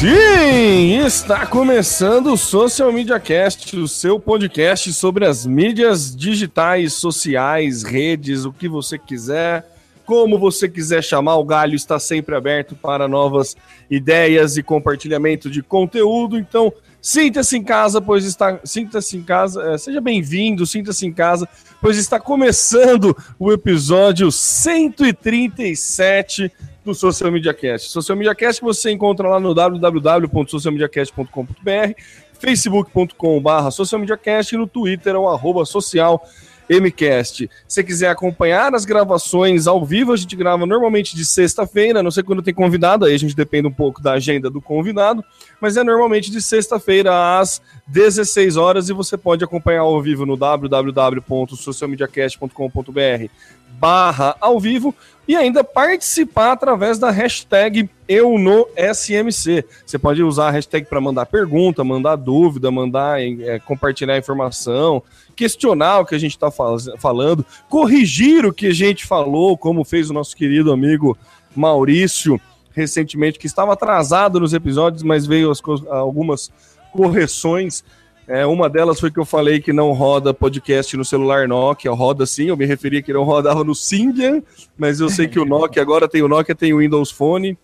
Sim, está começando o Social Media Cast, o seu podcast sobre as mídias digitais, sociais, redes, o que você quiser, como você quiser chamar, o galho está sempre aberto para novas ideias e compartilhamento de conteúdo. Então, sinta-se em casa, pois está, sinta-se em casa, eh, seja bem-vindo, sinta-se em casa, pois está começando o episódio 137 do Social Media Cast. Social Media Cast você encontra lá no www.socialmediacast.com.br, facebook.com.br socialmediacast e no Twitter é o arroba social MCast. Se quiser acompanhar as gravações ao vivo, a gente grava normalmente de sexta-feira, não sei quando tem convidado, aí a gente depende um pouco da agenda do convidado, mas é normalmente de sexta-feira às 16 horas e você pode acompanhar ao vivo no www.socialmediacast.com.br barra ao vivo e ainda participar através da hashtag eu no SMC. Você pode usar a hashtag para mandar pergunta, mandar dúvida, mandar é, compartilhar informação, questionar o que a gente está falando, corrigir o que a gente falou, como fez o nosso querido amigo Maurício recentemente, que estava atrasado nos episódios, mas veio as, algumas correções. É, uma delas foi que eu falei que não roda podcast no celular Nokia, roda sim, eu me referi que não rodava no Symbian, mas eu sei que o Nokia agora tem o Nokia, tem o Windows Phone,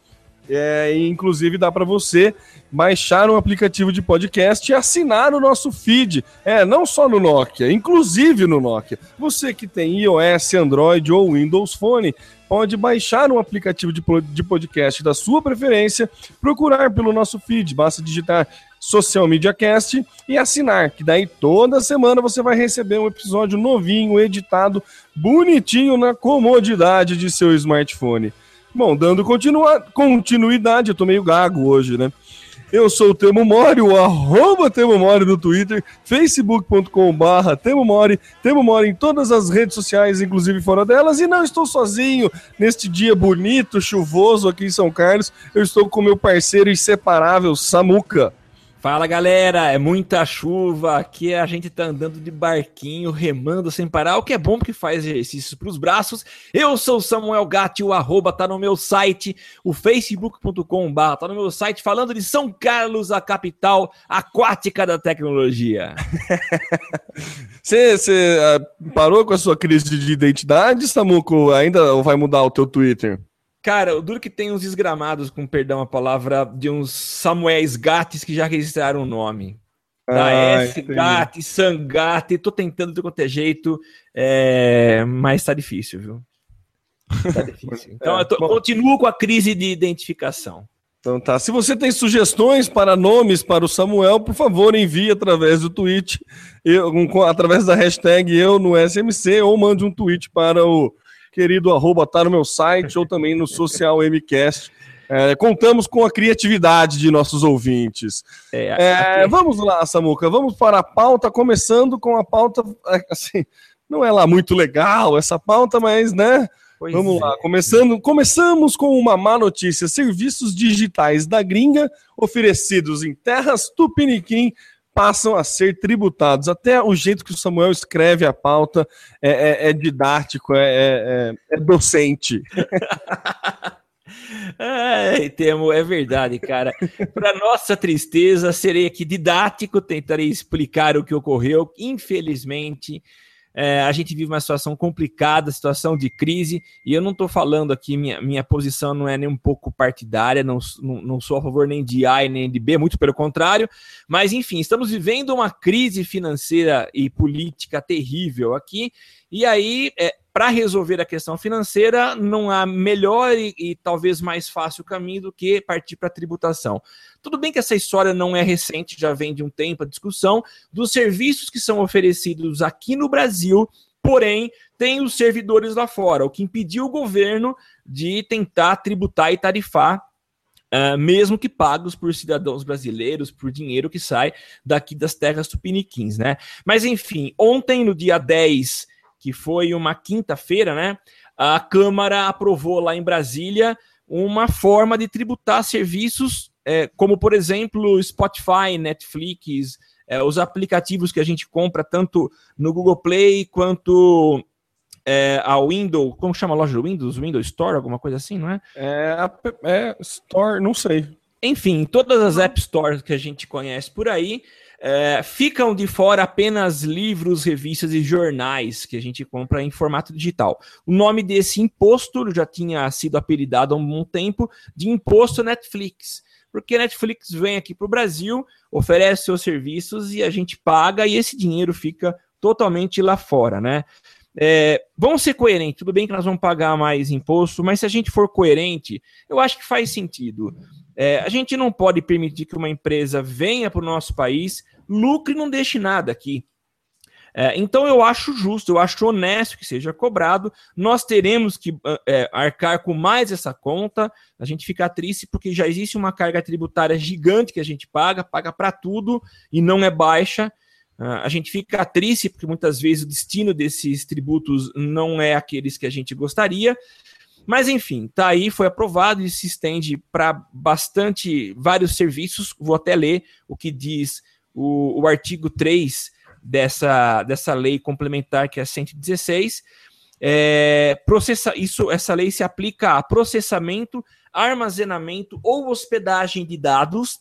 é, inclusive dá para você baixar um aplicativo de podcast e assinar o nosso feed. É, não só no Nokia, inclusive no Nokia. Você que tem iOS, Android ou Windows Phone, pode baixar um aplicativo de podcast da sua preferência, procurar pelo nosso feed, basta digitar Social Media Cast e assinar, que daí toda semana você vai receber um episódio novinho, editado, bonitinho na comodidade de seu smartphone. Bom, dando continua continuidade, eu tô meio gago hoje, né? Eu sou o Temo Mori, o arroba Temo Mori no Twitter, facebook.com barra Temo Mori, Temo Mori em todas as redes sociais, inclusive fora delas, e não estou sozinho neste dia bonito, chuvoso aqui em São Carlos, eu estou com meu parceiro inseparável, Samuca. Fala galera, é muita chuva. Aqui a gente tá andando de barquinho, remando sem parar, o que é bom porque faz exercícios para os braços. Eu sou Samuel Gatti, o arroba tá no meu site, o facebook.com.br tá no meu site, falando de São Carlos, a capital aquática da tecnologia. Você uh, parou com a sua crise de identidade, Samuco? Ainda vai mudar o teu Twitter? Cara, o duro que tem uns desgramados, com perdão a palavra, de uns Samuéis Gates que já registraram o nome. Da ah, S, Gatti, Sangate, tô tentando de qualquer jeito, é... mas tá difícil, viu? Tá difícil. Então, é, eu tô, continuo com a crise de identificação. Então tá. Se você tem sugestões para nomes para o Samuel, por favor, envie através do tweet, eu, através da hashtag eu no SMC, ou mande um tweet para o querido arroba tá no meu site ou também no Social MCast. É, contamos com a criatividade de nossos ouvintes. É, é, vamos lá, Samuca, vamos para a pauta, começando com a pauta, assim, não é lá muito legal essa pauta, mas, né, pois vamos lá, é. começando, começamos com uma má notícia, serviços digitais da gringa oferecidos em terras tupiniquim passam a ser tributados. Até o jeito que o Samuel escreve a pauta é, é, é didático, é, é, é docente. É, Temo, é verdade, cara. Para nossa tristeza, serei aqui didático, tentarei explicar o que ocorreu. Infelizmente, É, a gente vive uma situação complicada, situação de crise, e eu não estou falando aqui, minha, minha posição não é nem um pouco partidária, não, não, não sou a favor nem de A nem de B, muito pelo contrário, mas enfim, estamos vivendo uma crise financeira e política terrível aqui, e aí, é, para resolver a questão financeira, não há melhor e, e, talvez mais fácil caminho do que partir para a tributação. Tudo bem que essa história não é recente, já vem de um tempo a discussão dos serviços que são oferecidos aqui no Brasil, porém tem os servidores lá fora, o que impediu o governo de tentar tributar e tarifar Uh, mesmo que pagos por cidadãos brasileiros, por dinheiro que sai daqui das terras tupiniquins, né? Mas enfim, ontem, no dia 10 que foi uma quinta-feira, né? A Câmara aprovou lá em Brasília uma forma de tributar serviços, é, como por exemplo Spotify, Netflix, é, os aplicativos que a gente compra tanto no Google Play quanto é, a Windows, como chama a loja do Windows? Windows Store, alguma coisa assim, não é? É, é Store, não sei. Enfim, todas as App Stores que a gente conhece por aí, é, ficam de fora apenas livros, revistas e jornais que a gente compra em formato digital. O nome desse imposto já tinha sido apelidado há um bom tempo de imposto Netflix. Porque a Netflix vem aqui para o Brasil, oferece seus serviços e a gente paga e esse dinheiro fica totalmente lá fora, né? É, vamos ser coerentes, tudo bem que nós vamos pagar mais imposto, mas se a gente for coerente, eu acho que faz sentido. É, a gente não pode permitir que uma empresa venha para o nosso país, lucre e não deixe nada aqui. É, então eu acho justo, eu acho honesto que seja cobrado. Nós teremos que é, arcar com mais essa conta. A gente fica triste porque já existe uma carga tributária gigante que a gente paga, paga para tudo e não é baixa. Uh, a gente fica triste porque muitas vezes o destino desses tributos não é aqueles que a gente gostaria. Mas enfim, tá aí, foi aprovado e se estende para bastante vários serviços. Vou até ler o que diz o, o artigo 3 dessa, dessa lei complementar, que é 116. É, processa, isso, essa lei se aplica a processamento, armazenamento ou hospedagem de dados.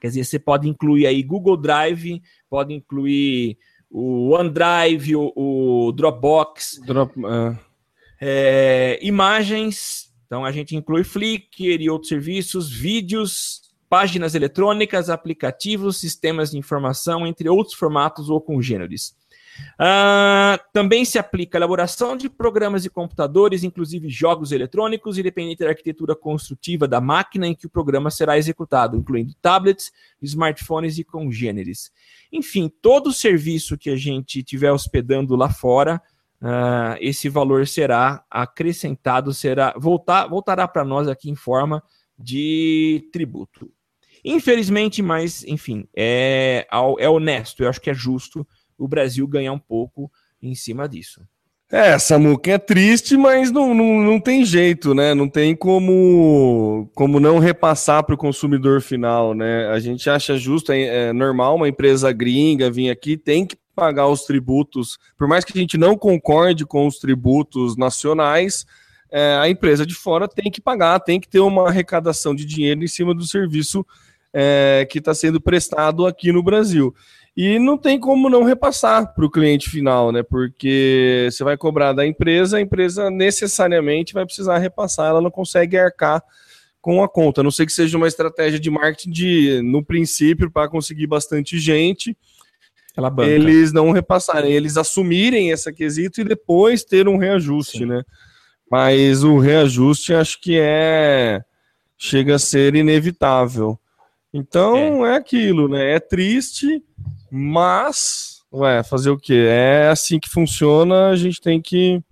Quer dizer, você pode incluir aí Google Drive, pode incluir o OneDrive, o, o Dropbox. Drop, uh é, imagens, então a gente inclui Flickr e outros serviços, vídeos, páginas eletrônicas, aplicativos, sistemas de informação, entre outros formatos ou congêneres. Uh, também se aplica a elaboração de programas de computadores, inclusive jogos eletrônicos, independente da arquitetura construtiva da máquina em que o programa será executado, incluindo tablets, smartphones e congêneres. Enfim, todo serviço que a gente tiver hospedando lá fora, uh, esse valor será acrescentado, será voltar, voltará para nós aqui em forma de tributo. Infelizmente, mas enfim, é, é honesto, eu acho que é justo o Brasil ganhar um pouco em cima disso. É, Samuca, é triste, mas não, não, não tem jeito, né? Não tem como, como não repassar para o consumidor final, né? A gente acha justo, é, é, normal uma empresa gringa vir aqui, tem que pagar os tributos, por mais que a gente não concorde com os tributos nacionais, é, a empresa de fora tem que pagar, tem que ter uma arrecadação de dinheiro em cima do serviço é, que está sendo prestado aqui no Brasil. E não tem como não repassar para o cliente final, né? Porque você vai cobrar da empresa, a empresa necessariamente vai precisar repassar, ela não consegue arcar com a conta. A não sei que seja uma estratégia de marketing de, no princípio, para conseguir bastante gente, eles não repassarem, eles assumirem essa quesito e depois ter um reajuste, Sim. né? Mas o reajuste acho que é chega a ser inevitável. Então é, é aquilo, né? É triste, mas ué, fazer o quê? É assim que funciona, a gente tem que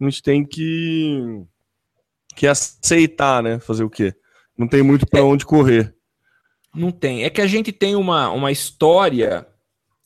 a gente tem que que aceitar, né? Fazer o quê? Não tem muito para é, onde correr. Não tem. É que a gente tem uma, uma história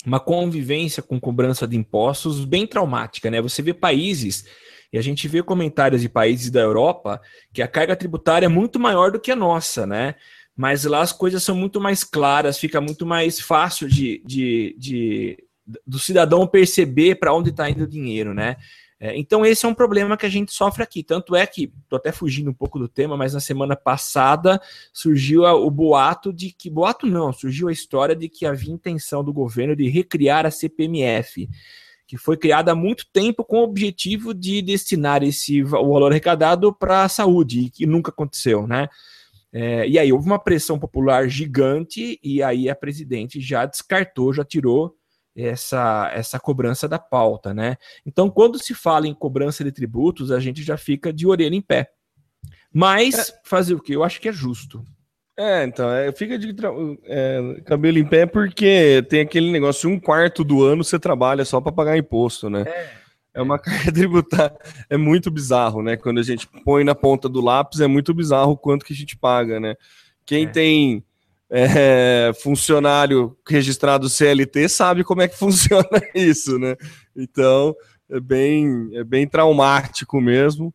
uma convivência com cobrança de impostos bem traumática, né? Você vê países, e a gente vê comentários de países da Europa, que a carga tributária é muito maior do que a nossa, né? Mas lá as coisas são muito mais claras, fica muito mais fácil de, de, de do cidadão perceber para onde está indo o dinheiro, né? É, então, esse é um problema que a gente sofre aqui. Tanto é que, estou até fugindo um pouco do tema, mas na semana passada surgiu a, o boato de que. Boato não, surgiu a história de que havia intenção do governo de recriar a CPMF, que foi criada há muito tempo com o objetivo de destinar esse o valor arrecadado para a saúde, e que nunca aconteceu, né? É, e aí houve uma pressão popular gigante, e aí a presidente já descartou, já tirou essa, essa cobrança da pauta, né? Então, quando se fala em cobrança de tributos, a gente já fica de orelha em pé. Mas é. fazer o que? Eu acho que é justo. É, então, é, fica de é, cabelo em pé porque tem aquele negócio, um quarto do ano você trabalha só para pagar imposto, né? É. é uma carga tributária, é muito bizarro, né? Quando a gente põe na ponta do lápis, é muito bizarro o quanto que a gente paga, né? Quem é. tem é, funcionário registrado CLT sabe como é que funciona isso, né? Então, é bem, é bem traumático mesmo.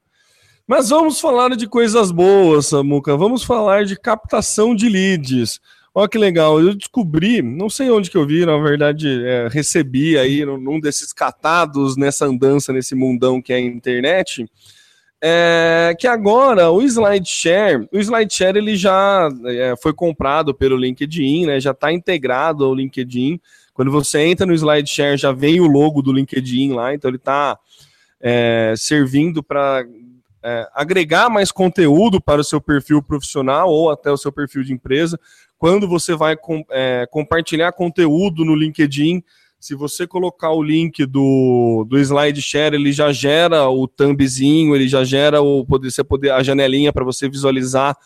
Mas vamos falar de coisas boas, Samuca. Vamos falar de captação de leads. Olha que legal, eu descobri, não sei onde que eu vi, na verdade, é, recebi aí num desses catados nessa andança, nesse mundão que é a internet, é, que agora o SlideShare, o SlideShare ele já é, foi comprado pelo LinkedIn, né, já está integrado ao LinkedIn. Quando você entra no SlideShare, já vem o logo do LinkedIn lá, então ele está é, servindo para é, agregar mais conteúdo para o seu perfil profissional ou até o seu perfil de empresa. Quando você vai com, é, compartilhar conteúdo no LinkedIn, se você colocar o link do, do SlideShare, ele já gera o thumbzinho, ele já gera o poder, você poder, a janelinha para você visualizar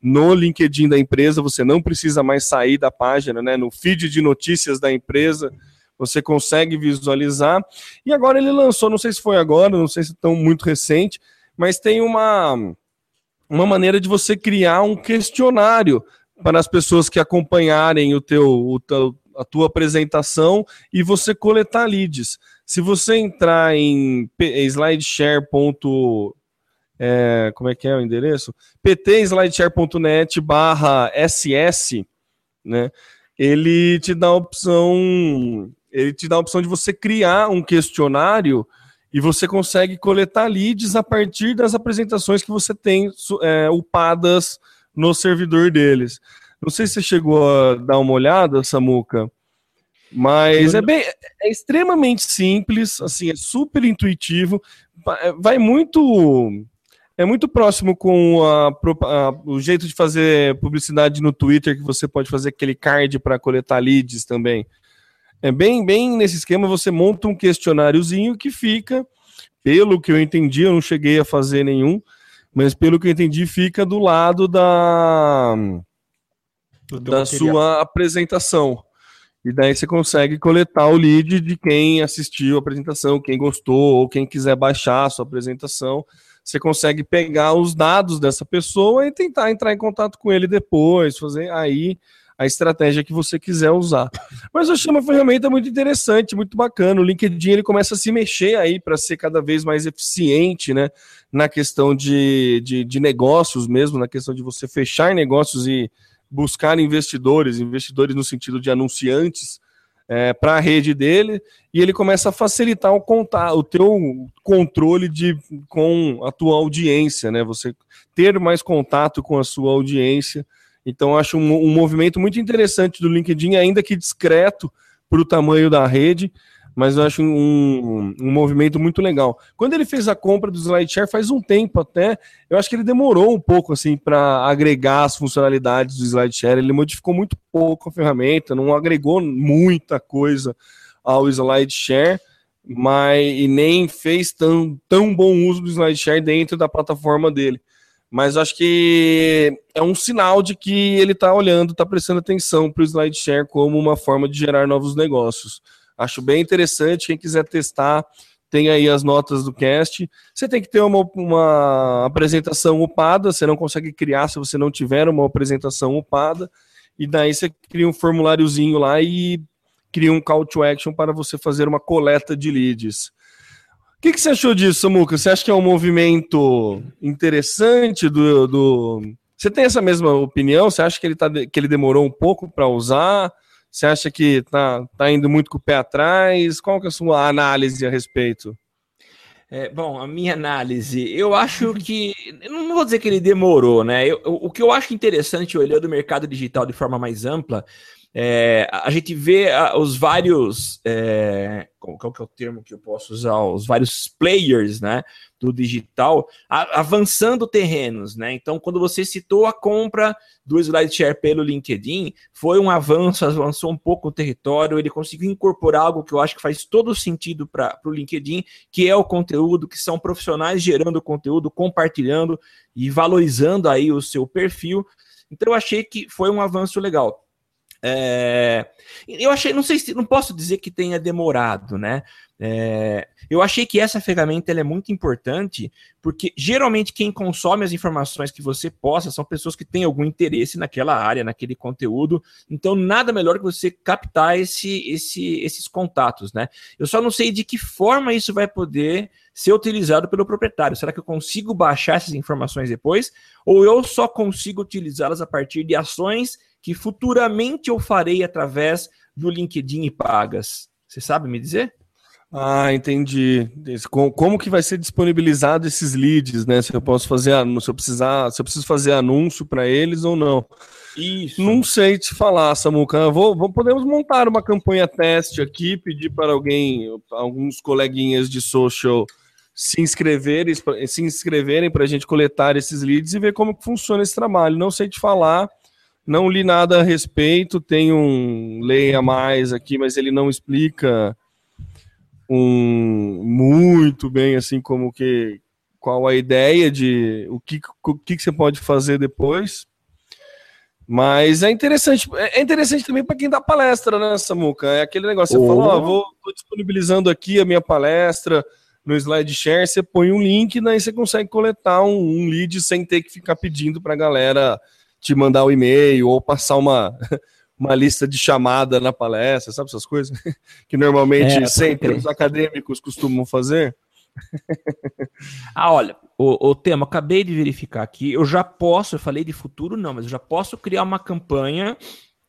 no LinkedIn da empresa, você não precisa mais sair da página, né? No feed de notícias da empresa, você consegue visualizar. E agora ele lançou, não sei se foi agora, não sei se tão muito recente, mas tem uma, uma maneira de você criar um questionário para as pessoas que acompanharem o teu, o teu, a tua apresentação e você coletar leads. Se você entrar em slideshare. É, como é que é o endereço? ptslideshare.net barra ss, né? Ele te dá a opção, ele te dá a opção de você criar um questionário e você consegue coletar leads a partir das apresentações que você tem é, upadas no servidor deles. Não sei se você chegou a dar uma olhada, Samuca, mas é bem, é extremamente simples, assim, é super intuitivo, é, vai muito é muito próximo com a, a, o jeito de fazer publicidade no Twitter, que você pode fazer aquele card para coletar leads também. É bem, bem nesse esquema, você monta um questionáriozinho que fica, pelo que eu entendi, eu não cheguei a fazer nenhum, mas pelo que eu entendi, fica do lado da, da sua apresentação. E daí você consegue coletar o lead de quem assistiu a apresentação, quem gostou, ou quem quiser baixar a sua apresentação. Você consegue pegar os dados dessa pessoa e tentar entrar em contato com ele depois, fazer aí a estratégia que você quiser usar. Mas eu achei uma ferramenta muito interessante, muito bacana. O LinkedIn ele começa a se mexer aí para ser cada vez mais eficiente, né? Na questão de, de, de negócios mesmo, na questão de você fechar negócios e buscar investidores, investidores no sentido de anunciantes, é, para a rede dele e ele começa a facilitar o, contato, o teu controle de, com a tua audiência, né? Você ter mais contato com a sua audiência então, acho um, um movimento muito interessante do LinkedIn, ainda que discreto para o tamanho da rede, mas eu acho um, um, movimento muito legal. Quando ele fez a compra do SlideShare faz um tempo até, eu acho que ele demorou um pouco assim para agregar as funcionalidades do SlideShare. Ele modificou muito pouco a ferramenta, não agregou muita coisa ao SlideShare, mas e nem fez tão, tão bom uso do SlideShare dentro da plataforma dele mas acho que é um sinal de que ele está olhando, está prestando atenção para o SlideShare como uma forma de gerar novos negócios. Acho bem interessante. Quem quiser testar, tem aí as notas do cast. Você tem que ter uma, uma apresentação upada, você não consegue criar se você não tiver uma apresentação upada. E daí você cria um formuláriozinho lá e cria um call to action para você fazer uma coleta de leads. O que, que, você achou disso, Samuca? Você acha que é um movimento interessante do, do... Você tem essa mesma opinião? Você acha que ele, tá, que ele demorou um pouco para usar? Você acha que tá, tá indo muito com o pé atrás? Qual que é a sua análise a respeito? É, bom, a minha análise, eu acho que. Eu não vou dizer que ele demorou, né? Eu, o que eu acho interessante olhando o mercado digital de forma mais ampla É, a gente vê a, os vários. É, qual, qual que é o termo que eu posso usar? Os vários players, né? Do digital avançando terrenos, né? Então, quando você citou a compra do SlideShare pelo LinkedIn, foi um avanço, avançou um pouco o território, ele conseguiu incorporar algo que eu acho que faz todo sentido para o LinkedIn, que é o conteúdo, que são profissionais gerando conteúdo, compartilhando e valorizando aí o seu perfil. Então, eu achei que foi um avanço legal. É, eu achei, não sei se não posso dizer que tenha demorado, né? É, eu achei que essa ferramenta é muito importante, porque geralmente quem consome as informações que você posta são pessoas que têm algum interesse naquela área, naquele conteúdo. Então, nada melhor que você captar esse, esse, esses contatos, né? Eu só não sei de que forma isso vai poder ser utilizado pelo proprietário. Será que eu consigo baixar essas informações depois? Ou eu só consigo utilizá-las a partir de ações que futuramente eu farei através do LinkedIn e pagas. Você sabe me dizer? Ah, entendi. Como que vai ser disponibilizado esses leads, né? Se eu posso fazer, se eu precisar, se eu preciso fazer anúncio para eles ou não. Isso. Não sei te falar, Samuca. Vou, vou, podemos montar uma campanha teste aqui, pedir para alguém, alguns coleguinhas de social se inscreverem, se inscreverem para a gente coletar esses leads e ver como funciona esse trabalho. Não sei te falar não li nada a respeito, tem um lei a mais aqui, mas ele não explica um muito bem assim como que qual a ideia de o que, o que, você pode fazer depois. Mas é interessante, é interessante também para quem dá palestra, né, Samuca? É aquele negócio, você oh. falou, ó, vou tô disponibilizando aqui a minha palestra no SlideShare, você põe um link, daí você consegue coletar um, um lead sem ter que ficar pedindo para a galera te mandar o um e-mail ou passar uma, uma lista de chamada na palestra, sabe essas coisas? que normalmente é, sempre os acadêmicos costumam fazer. ah, olha, o, o tema, acabei de verificar aqui, eu já posso, eu falei de futuro não, mas eu já posso criar uma campanha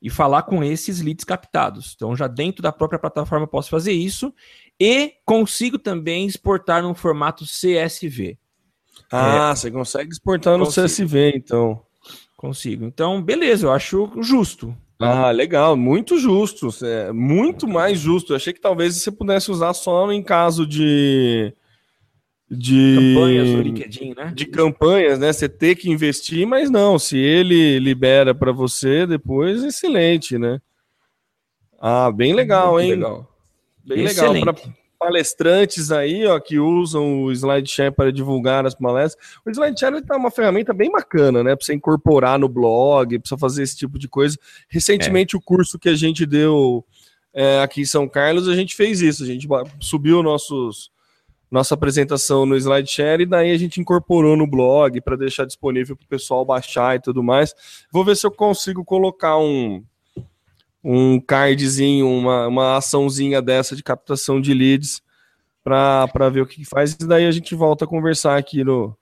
e falar com esses leads captados. Então, já dentro da própria plataforma, eu posso fazer isso e consigo também exportar num formato CSV. Ah, é, você consegue exportar no consigo. CSV, então. Consigo. Então, beleza, eu acho justo. Ah, legal, muito justo, é, muito mais justo. Eu achei que talvez você pudesse usar só em caso de de campanhas do LinkedIn, né? De campanhas, né? Você ter que investir, mas não, se ele libera para você depois, excelente, né? Ah, bem legal, muito hein? Legal. Bem excelente. legal palestrantes aí, ó, que usam o SlideShare para divulgar as palestras. O SlideShare está uma ferramenta bem bacana, né? Para você incorporar no blog, para fazer esse tipo de coisa. Recentemente, é. o curso que a gente deu é, aqui em São Carlos, a gente fez isso. A gente subiu nossos nossa apresentação no SlideShare e daí a gente incorporou no blog para deixar disponível para o pessoal baixar e tudo mais. Vou ver se eu consigo colocar um um cardzinho, uma, uma açãozinha dessa de captação de leads para ver o que faz. E daí a gente volta a conversar aqui no,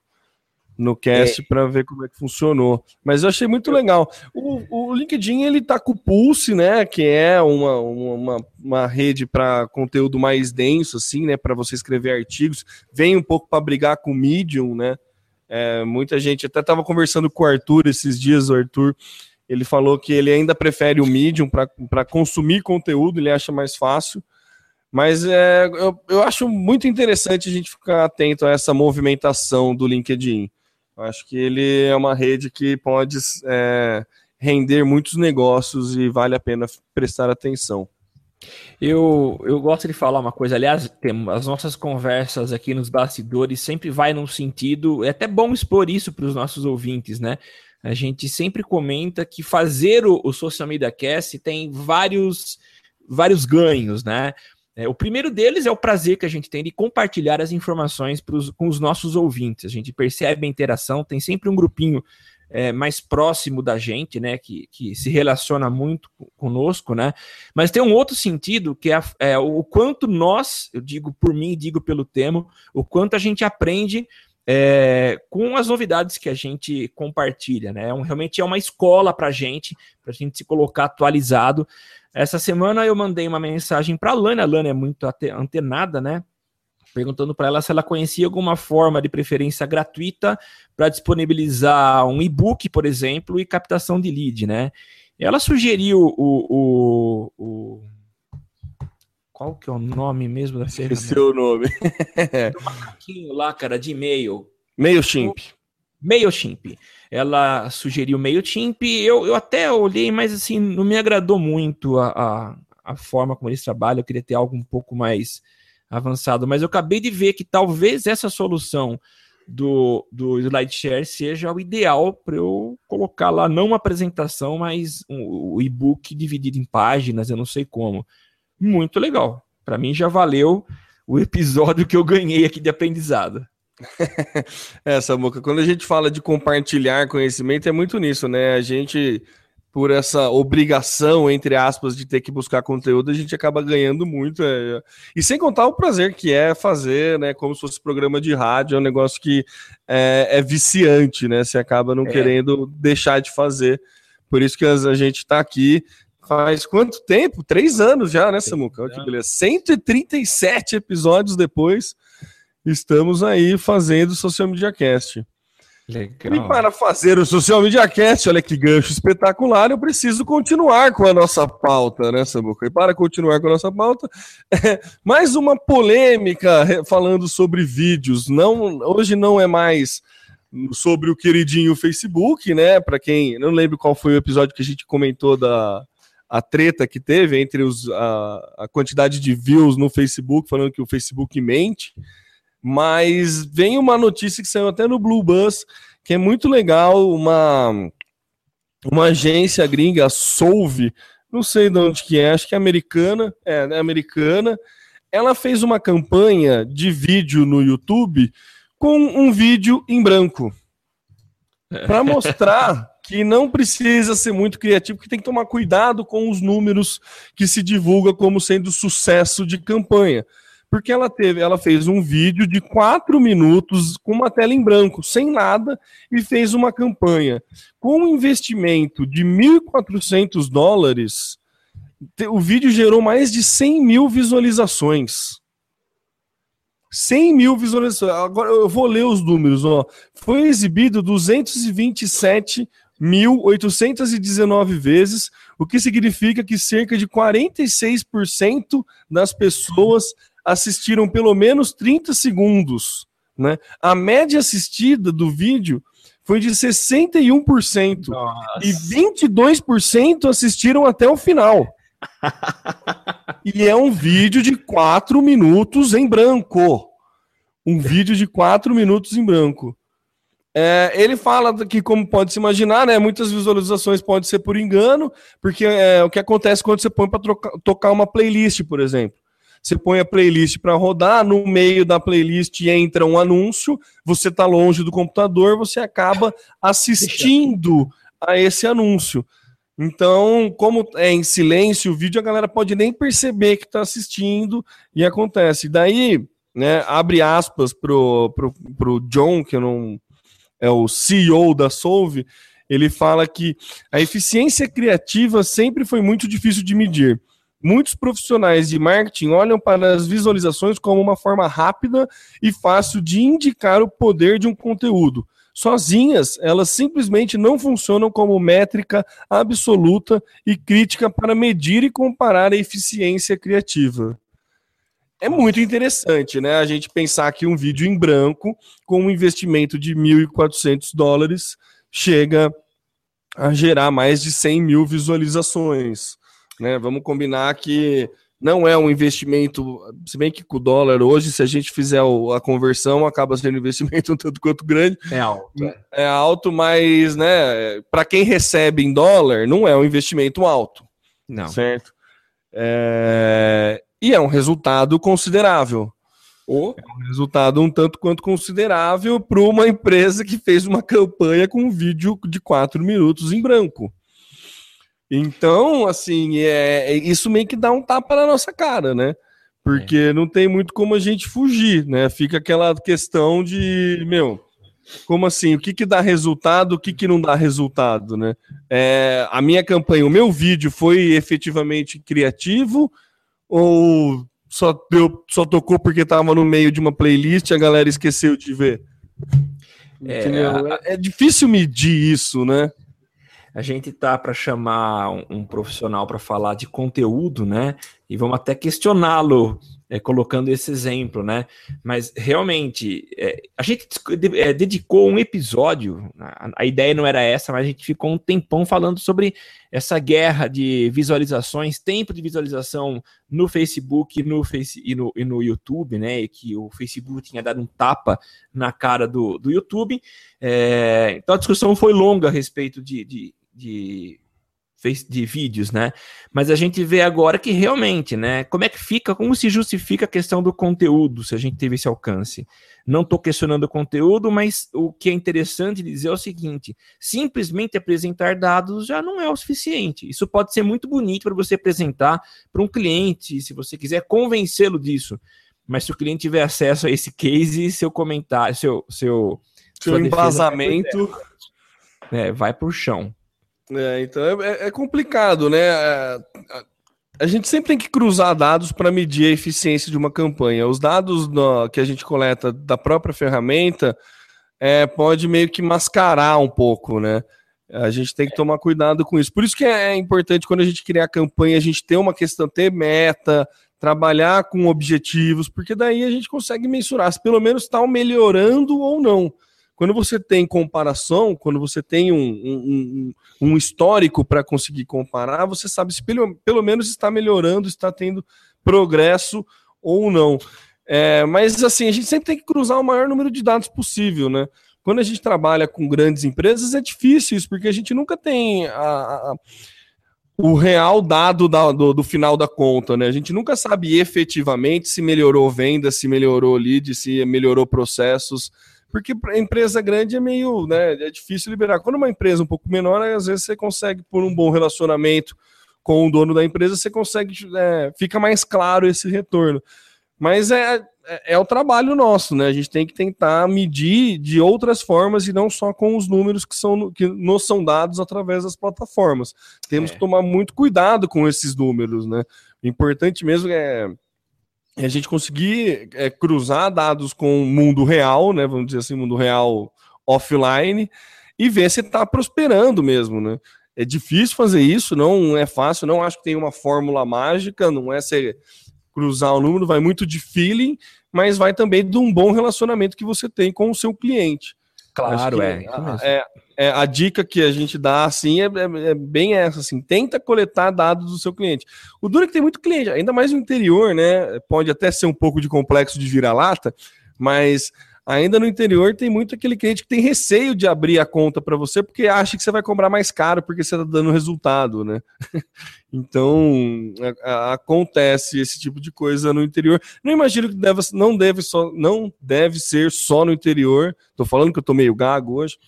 no cast é. para ver como é que funcionou. Mas eu achei muito legal. O, o LinkedIn ele tá com o Pulse, né? Que é uma, uma, uma rede para conteúdo mais denso, assim, né? Para você escrever artigos. Vem um pouco para brigar com o Medium, né? É, muita gente até estava conversando com o Arthur esses dias, o Arthur ele falou que ele ainda prefere o Medium para consumir conteúdo, ele acha mais fácil. Mas é, eu, eu acho muito interessante a gente ficar atento a essa movimentação do LinkedIn. Eu acho que ele é uma rede que pode é, render muitos negócios e vale a pena prestar atenção. Eu, eu gosto de falar uma coisa, aliás, as nossas conversas aqui nos bastidores sempre vai num sentido, é até bom expor isso para os nossos ouvintes, né? A gente sempre comenta que fazer o, o Social Media Cast tem vários, vários ganhos, né? É, o primeiro deles é o prazer que a gente tem de compartilhar as informações pros, com os nossos ouvintes. A gente percebe a interação, tem sempre um grupinho é, mais próximo da gente, né? Que, que se relaciona muito conosco, né? Mas tem um outro sentido que é, é o quanto nós, eu digo por mim, digo pelo Temo, o quanto a gente aprende é, com as novidades que a gente compartilha, né? É um, realmente é uma escola para a gente, para a gente se colocar atualizado. Essa semana eu mandei uma mensagem para a Lana, a Lana é muito antenada, né? Perguntando para ela se ela conhecia alguma forma de preferência gratuita para disponibilizar um e-book, por exemplo, e captação de lead, né? Ela sugeriu o, o, o qual que é o nome mesmo da ferramenta? O nome. Do macaquinho lá, cara, de e-mail. MailChimp. MailChimp. Ela sugeriu MailChimp. Eu, eu até olhei, mas assim, não me agradou muito a, a, a forma como eles trabalham. Eu queria ter algo um pouco mais avançado. Mas eu acabei de ver que talvez essa solução do, do SlideShare seja o ideal para eu colocar lá, não uma apresentação, mas o um, e-book dividido em páginas, eu não sei como muito legal. Para mim já valeu o episódio que eu ganhei aqui de aprendizado. Essa boca, quando a gente fala de compartilhar conhecimento, é muito nisso, né? A gente, por essa obrigação, entre aspas, de ter que buscar conteúdo, a gente acaba ganhando muito. É... E sem contar o prazer que é fazer, né? Como se fosse programa de rádio, é um negócio que é, é viciante, né? Você acaba não é. querendo deixar de fazer. Por isso que a gente está aqui Faz quanto tempo? Três anos já, né, Samuca? Olha que beleza. 137 episódios depois, estamos aí fazendo o Social Media Cast. Legal. E para fazer o Social Media Cast, olha que gancho espetacular, eu preciso continuar com a nossa pauta, né, Samuca? E para continuar com a nossa pauta, é, mais uma polêmica falando sobre vídeos. Não, hoje não é mais sobre o queridinho Facebook, né? Para quem não lembro qual foi o episódio que a gente comentou da a treta que teve entre os, a, a quantidade de views no Facebook, falando que o Facebook mente. Mas vem uma notícia que saiu até no Blue Bus, que é muito legal, uma, uma agência gringa, a Solve, não sei de onde que é, acho que é americana, é, é americana. Ela fez uma campanha de vídeo no YouTube com um vídeo em branco para mostrar que não precisa ser muito criativo, que tem que tomar cuidado com os números que se divulga como sendo sucesso de campanha. Porque ela teve, ela fez um vídeo de quatro minutos com uma tela em branco, sem nada, e fez uma campanha. Com um investimento de 1.400 dólares, o vídeo gerou mais de 100 mil visualizações. 100 mil visualizações. Agora eu vou ler os números. Ó. Foi exibido 227 1.819 vezes, o que significa que cerca de 46% das pessoas assistiram pelo menos 30 segundos. Né? A média assistida do vídeo foi de 61% Nossa. e 22% assistiram até o final. e é um vídeo de 4 minutos em branco. Um vídeo de 4 minutos em branco. É, ele fala que, como pode se imaginar, né, muitas visualizações podem ser por engano, porque é o que acontece quando você põe para tocar uma playlist, por exemplo. Você põe a playlist para rodar, no meio da playlist entra um anúncio, você está longe do computador, você acaba assistindo a esse anúncio. Então, como é em silêncio o vídeo, a galera pode nem perceber que está assistindo e acontece. Daí, né, abre aspas pro, pro, pro John, que eu não é o CEO da Solve, ele fala que a eficiência criativa sempre foi muito difícil de medir. Muitos profissionais de marketing olham para as visualizações como uma forma rápida e fácil de indicar o poder de um conteúdo. Sozinhas, elas simplesmente não funcionam como métrica absoluta e crítica para medir e comparar a eficiência criativa. É muito interessante, né? A gente pensar que um vídeo em branco, com um investimento de 1.400 dólares, chega a gerar mais de 100 mil visualizações. Né? Vamos combinar que não é um investimento, se bem que com o dólar hoje, se a gente fizer a conversão, acaba sendo um investimento um tanto quanto grande. É alto. É, é alto, mas né, para quem recebe em dólar, não é um investimento alto. Não. Certo? É, e é um resultado considerável. Oh. É um resultado um tanto quanto considerável para uma empresa que fez uma campanha com um vídeo de quatro minutos em branco. Então, assim, é, é isso meio que dá um tapa na nossa cara, né? Porque é. não tem muito como a gente fugir, né? Fica aquela questão de, meu, como assim? O que, que dá resultado, o que, que não dá resultado, né? É, a minha campanha, o meu vídeo foi efetivamente criativo, ou só, deu, só tocou porque tava no meio de uma playlist e a galera esqueceu de ver? É, é, é difícil medir isso, né? A gente tá para chamar um, um profissional para falar de conteúdo, né? E vamos até questioná-lo é, colocando esse exemplo, né? Mas realmente, é, a gente é, dedicou um episódio, a, a, ideia não era essa, mas a gente ficou um tempão falando sobre essa guerra de visualizações, tempo de visualização no Facebook no face, e, no, e no YouTube, né? E que o Facebook tinha dado um tapa na cara do, do YouTube. É, então a discussão foi longa a respeito de, de, de de vídeos, né? Mas a gente vê agora que realmente, né? Como é que fica, como se justifica a questão do conteúdo, se a gente teve esse alcance? Não estou questionando o conteúdo, mas o que é interessante dizer é o seguinte: simplesmente apresentar dados já não é o suficiente. Isso pode ser muito bonito para você apresentar para um cliente, se você quiser convencê-lo disso. Mas se o cliente tiver acesso a esse case, seu comentário, seu, seu, seu embasamento, é, vai para o chão. É, então é, é, complicado, né? A, a, a, gente sempre tem que cruzar dados para medir a eficiência de uma campanha. Os dados no, que a gente coleta da própria ferramenta é, pode meio que mascarar um pouco, né? A gente tem que tomar cuidado com isso. Por isso que é, é importante quando a gente criar campanha, a gente ter uma questão, ter meta, trabalhar com objetivos, porque daí a gente consegue mensurar se pelo menos está melhorando ou não. Quando você tem comparação, quando você tem um, um, um histórico para conseguir comparar, você sabe se pelo, pelo menos está melhorando, está tendo progresso ou não. É, mas assim, a gente sempre tem que cruzar o maior número de dados possível, né? Quando a gente trabalha com grandes empresas, é difícil isso, porque a gente nunca tem a, a, o real dado da, do, do, final da conta, né? A gente nunca sabe efetivamente se melhorou venda, se melhorou lead, se melhorou processos porque a empresa grande é meio, né, é difícil liberar. Quando uma empresa um pouco menor, às vezes você consegue, por um bom relacionamento com o dono da empresa, você consegue, é, fica mais claro esse retorno. Mas é, é, é, o trabalho nosso, né? A gente tem que tentar medir de outras formas e não só com os números que, são, que nos são dados através das plataformas. Temos é. que tomar muito cuidado com esses números, né? O importante mesmo é a gente conseguir é, cruzar dados com o mundo real, né? Vamos dizer assim, mundo real offline, e ver se está prosperando mesmo, né? É difícil fazer isso, não é fácil, não acho que tem uma fórmula mágica, não é você cruzar o número, vai muito de feeling, mas vai também de um bom relacionamento que você tem com o seu cliente. Claro, é, é, é, A dica que a gente dá, assim, é, é, é, bem essa, assim, tenta coletar dados do seu cliente. O duro é que tem muito cliente, ainda mais no interior, né, pode até ser um pouco de complexo de vira-lata, mas Ainda no interior tem muito aquele cliente que tem receio de abrir a conta para você porque acha que você vai cobrar mais caro porque você está dando resultado, né? então a, a, acontece esse tipo de coisa no interior. Não imagino que deve, não deve só, não deve ser só no interior. Estou falando que eu tô meio gago hoje.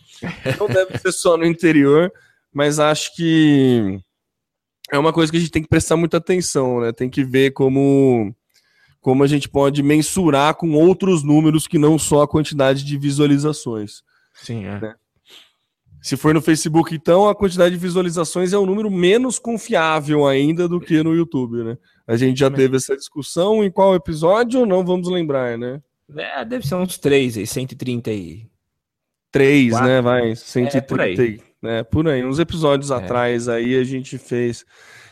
Não deve ser só no interior, mas acho que é uma coisa que a gente tem que prestar muita atenção, né? Tem que ver como como a gente pode mensurar com outros números que não só a quantidade de visualizações. Sim, é. Né? Se for no Facebook, então, a quantidade de visualizações é um número menos confiável ainda do que no YouTube, né? A gente já teve essa discussão em qual episódio? Não vamos lembrar, né? É, deve ser uns três aí, 130 e... Três, né? Vai, 130. É, por aí. É, por aí. Uns episódios é. atrás aí a gente fez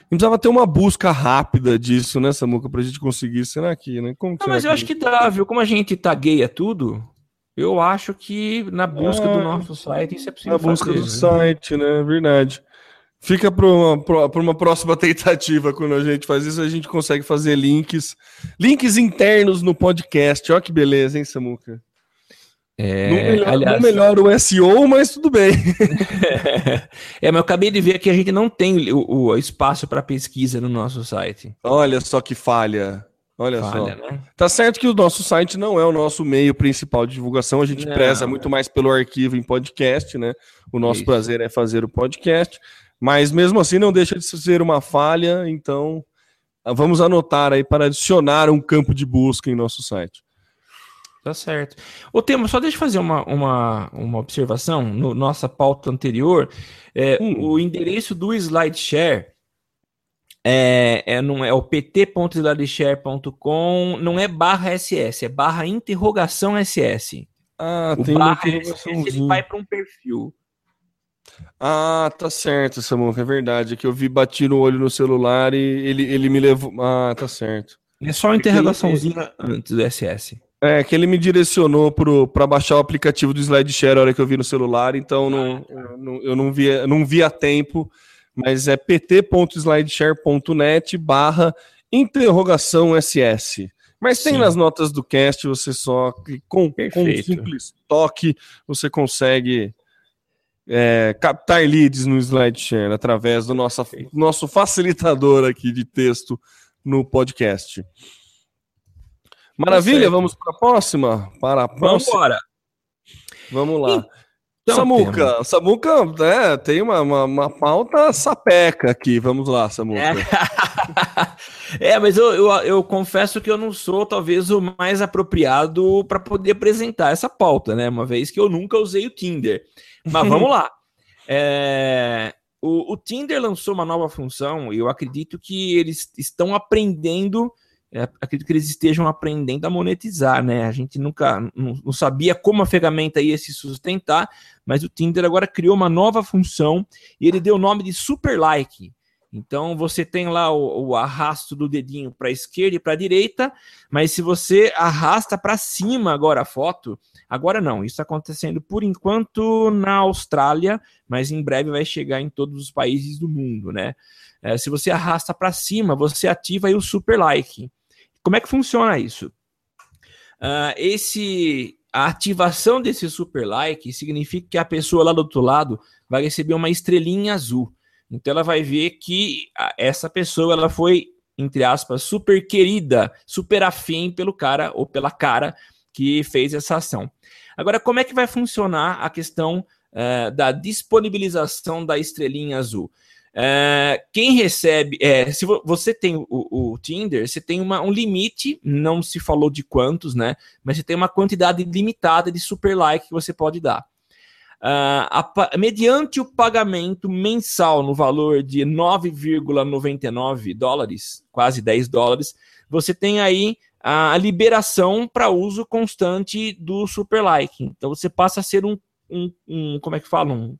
precisava ter uma busca rápida disso, né, Samuca, pra gente conseguir isso aqui, né? Como Não, mas eu acho que dá, viu? Como a gente tagueia tudo, eu acho que na busca do ah, nosso site isso é possível. Na busca fazer, do né? site, né? Verdade. Fica para uma, uma próxima tentativa quando a gente faz isso, a gente consegue fazer links, links internos no podcast. Olha que beleza, hein, Samuca? É, não, melhora, aliás, não melhora o SEO, mas tudo bem. é, mas eu acabei de ver que a gente não tem o, o espaço para pesquisa no nosso site. Olha só que falha. Olha falha, só. Né? Tá certo que o nosso site não é o nosso meio principal de divulgação, a gente não, preza muito mais pelo arquivo em podcast, né? O nosso Isso. prazer é fazer o podcast, mas mesmo assim não deixa de ser uma falha, então vamos anotar aí para adicionar um campo de busca em nosso site. Tá certo. O tema, só deixa eu fazer uma, uma, uma observação. No nossa pauta anterior, é, hum. o endereço do SlideShare é, é, não é o pt.slideshare.com, não é barra SS, é barra interrogação SS. Ah, o tem barra SS, ele vai para um perfil. Ah, tá certo, Samuca, é verdade. É que eu vi, bati no olho no celular e ele, ele me levou. Ah, tá certo. É só uma interrogaçãozinha antes do SS. É, que ele me direcionou para baixar o aplicativo do SlideShare a hora que eu vi no celular, então não, eu, não, eu não, vi, não vi a tempo, mas é pt.slideshare.net barra interrogação SS. Mas tem Sim. nas notas do cast, você só com, com um simples toque, você consegue é, captar leads no SlideShare através do nosso, nosso facilitador aqui de texto no podcast. Maravilha, tá vamos para a próxima? Para a próxima. Vamos embora. Vamos lá. Então, Samuca, temos. Samuca é, tem uma, uma, uma, pauta sapeca aqui. Vamos lá, Samuca. É, é mas eu, eu, eu, confesso que eu não sou talvez o mais apropriado para poder apresentar essa pauta, né? Uma vez que eu nunca usei o Tinder. Mas vamos lá. É, o, o Tinder lançou uma nova função e eu acredito que eles estão aprendendo é, acredito que eles estejam aprendendo a monetizar, né? A gente nunca não, não, sabia como a ferramenta ia se sustentar, mas o Tinder agora criou uma nova função e ele deu o nome de Super Like. Então você tem lá o, o arrasto do dedinho para a esquerda e para a direita, mas se você arrasta para cima agora a foto, agora não, isso está acontecendo por enquanto na Austrália, mas em breve vai chegar em todos os países do mundo, né? É, se você arrasta para cima, você ativa o super like. Como é que funciona isso? Uh, esse a ativação desse super like significa que a pessoa lá do outro lado vai receber uma estrelinha azul. Então ela vai ver que essa pessoa ela foi entre aspas super querida, super afim pelo cara ou pela cara que fez essa ação. Agora como é que vai funcionar a questão uh, da disponibilização da estrelinha azul? É, quem recebe, é, se você tem o, o, Tinder, você tem uma, um limite, não se falou de quantos, né? Mas você tem uma quantidade limitada de super like que você pode dar. Uh, a, mediante o pagamento mensal no valor de 9,99 dólares, quase 10 dólares, você tem aí a liberação para uso constante do super like. Então você passa a ser um, um, um como é que fala? Um,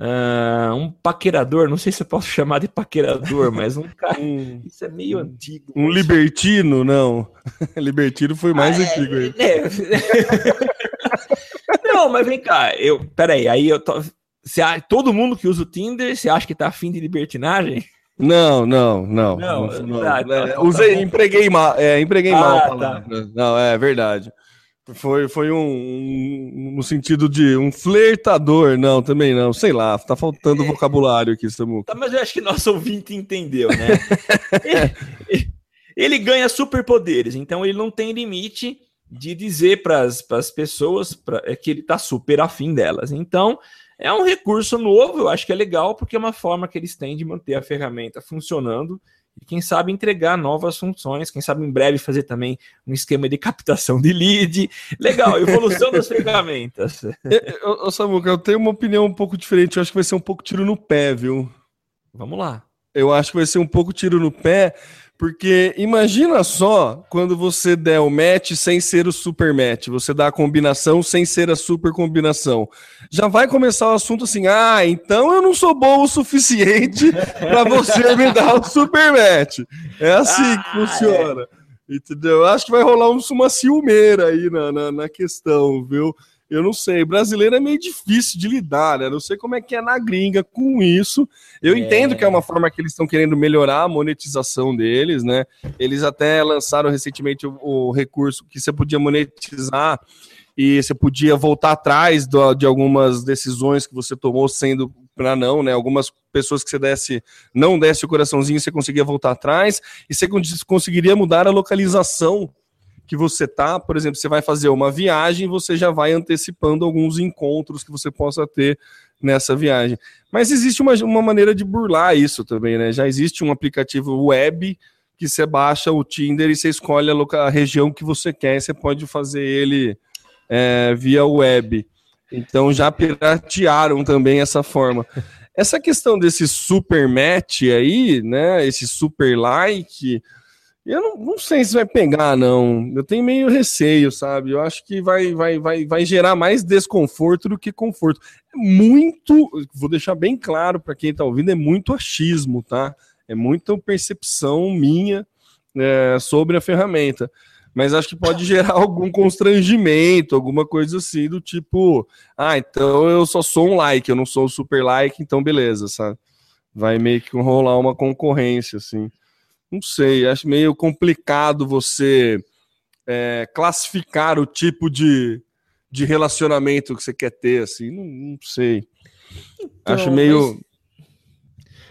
Uh, um paquerador, não sei se eu posso chamar de paquerador, mas um cara. Um, isso é meio antigo. Um mas... libertino, não. libertino foi mais ah, é, antigo aí. É, não, mas vem cá, eu. Peraí, aí eu tô. Você, todo mundo que usa o Tinder, você acha que tá afim de libertinagem? Não, não, não. Não, não, não. Tá, tá, tá, usei, empreguei mal, é, empreguei ah, mal tá. Não, é verdade. Foi, foi um, um, no sentido de um flertador, não, também não, sei lá, tá faltando é. vocabulário aqui, Samuca. Tá, mas eu acho que nosso ouvinte entendeu, né? ele, ele, ganha superpoderes, então ele não tem limite de dizer para as pessoas pra, é que ele tá super afim delas. Então, é um recurso novo, eu acho que é legal, porque é uma forma que eles têm de manter a ferramenta funcionando e quem sabe entregar novas funções, quem sabe em breve fazer também um esquema de captação de lead. Legal, evolução das ferramentas. Ô, Samuca, eu tenho uma opinião um pouco diferente, eu acho que vai ser um pouco tiro no pé, viu? Vamos lá. Eu acho que vai ser um pouco tiro no pé, porque imagina só quando você der o match sem ser o super match, você dá a combinação sem ser a super combinação. Já vai começar o assunto assim: ah, então eu não sou bom o suficiente para você me dar o super match. É assim ah, que funciona. É. Entendeu? Eu acho que vai rolar uma ciumeira aí na, na, na questão, viu? Eu não sei. Brasileiro é meio difícil de lidar, né? Não sei como é que é na gringa com isso. Eu é. entendo que é uma forma que eles estão querendo melhorar a monetização deles, né? Eles até lançaram recentemente o, o recurso que você podia monetizar e você podia voltar atrás do, de algumas decisões que você tomou sendo para não, né? Algumas pessoas que você desse, não desse o coraçãozinho, você conseguia voltar atrás e você conseguiria mudar a localização que você tá, por exemplo, você vai fazer uma viagem, você já vai antecipando alguns encontros que você possa ter nessa viagem. Mas existe uma, uma maneira de burlar isso também, né? Já existe um aplicativo web que você baixa o Tinder e você escolhe a, a região que você quer, você pode fazer ele é, via web. Então já piratearam também essa forma. Essa questão desse super match aí, né? Esse super like Eu não, não, sei se vai pegar, não. Eu tenho meio receio, sabe? Eu acho que vai, vai, vai, vai gerar mais desconforto do que conforto. É muito, vou deixar bem claro para quem está ouvindo, é muito achismo, tá? É muita percepção minha é, sobre a ferramenta. Mas acho que pode gerar algum constrangimento, alguma coisa assim, do tipo, ah, então eu só sou um like, eu não sou super like, então beleza, sabe? Vai meio que rolar uma concorrência, assim não sei, acho meio complicado você é, classificar o tipo de, de relacionamento que você quer ter, assim, não, não sei. Então, acho meio. Mas...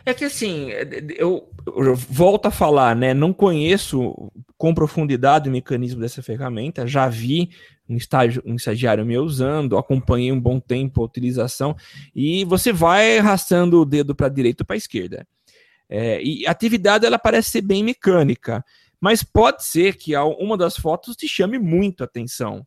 É que assim, eu, eu, volto a falar, né? Não conheço com profundidade o mecanismo dessa ferramenta, já vi um, estágio, um estagiário me usando, acompanhei um bom tempo a utilização, e você vai arrastando o dedo para a direita ou para a esquerda. É, e a atividade ela parece ser bem mecânica, mas pode ser que uma das fotos te chame muito a atenção.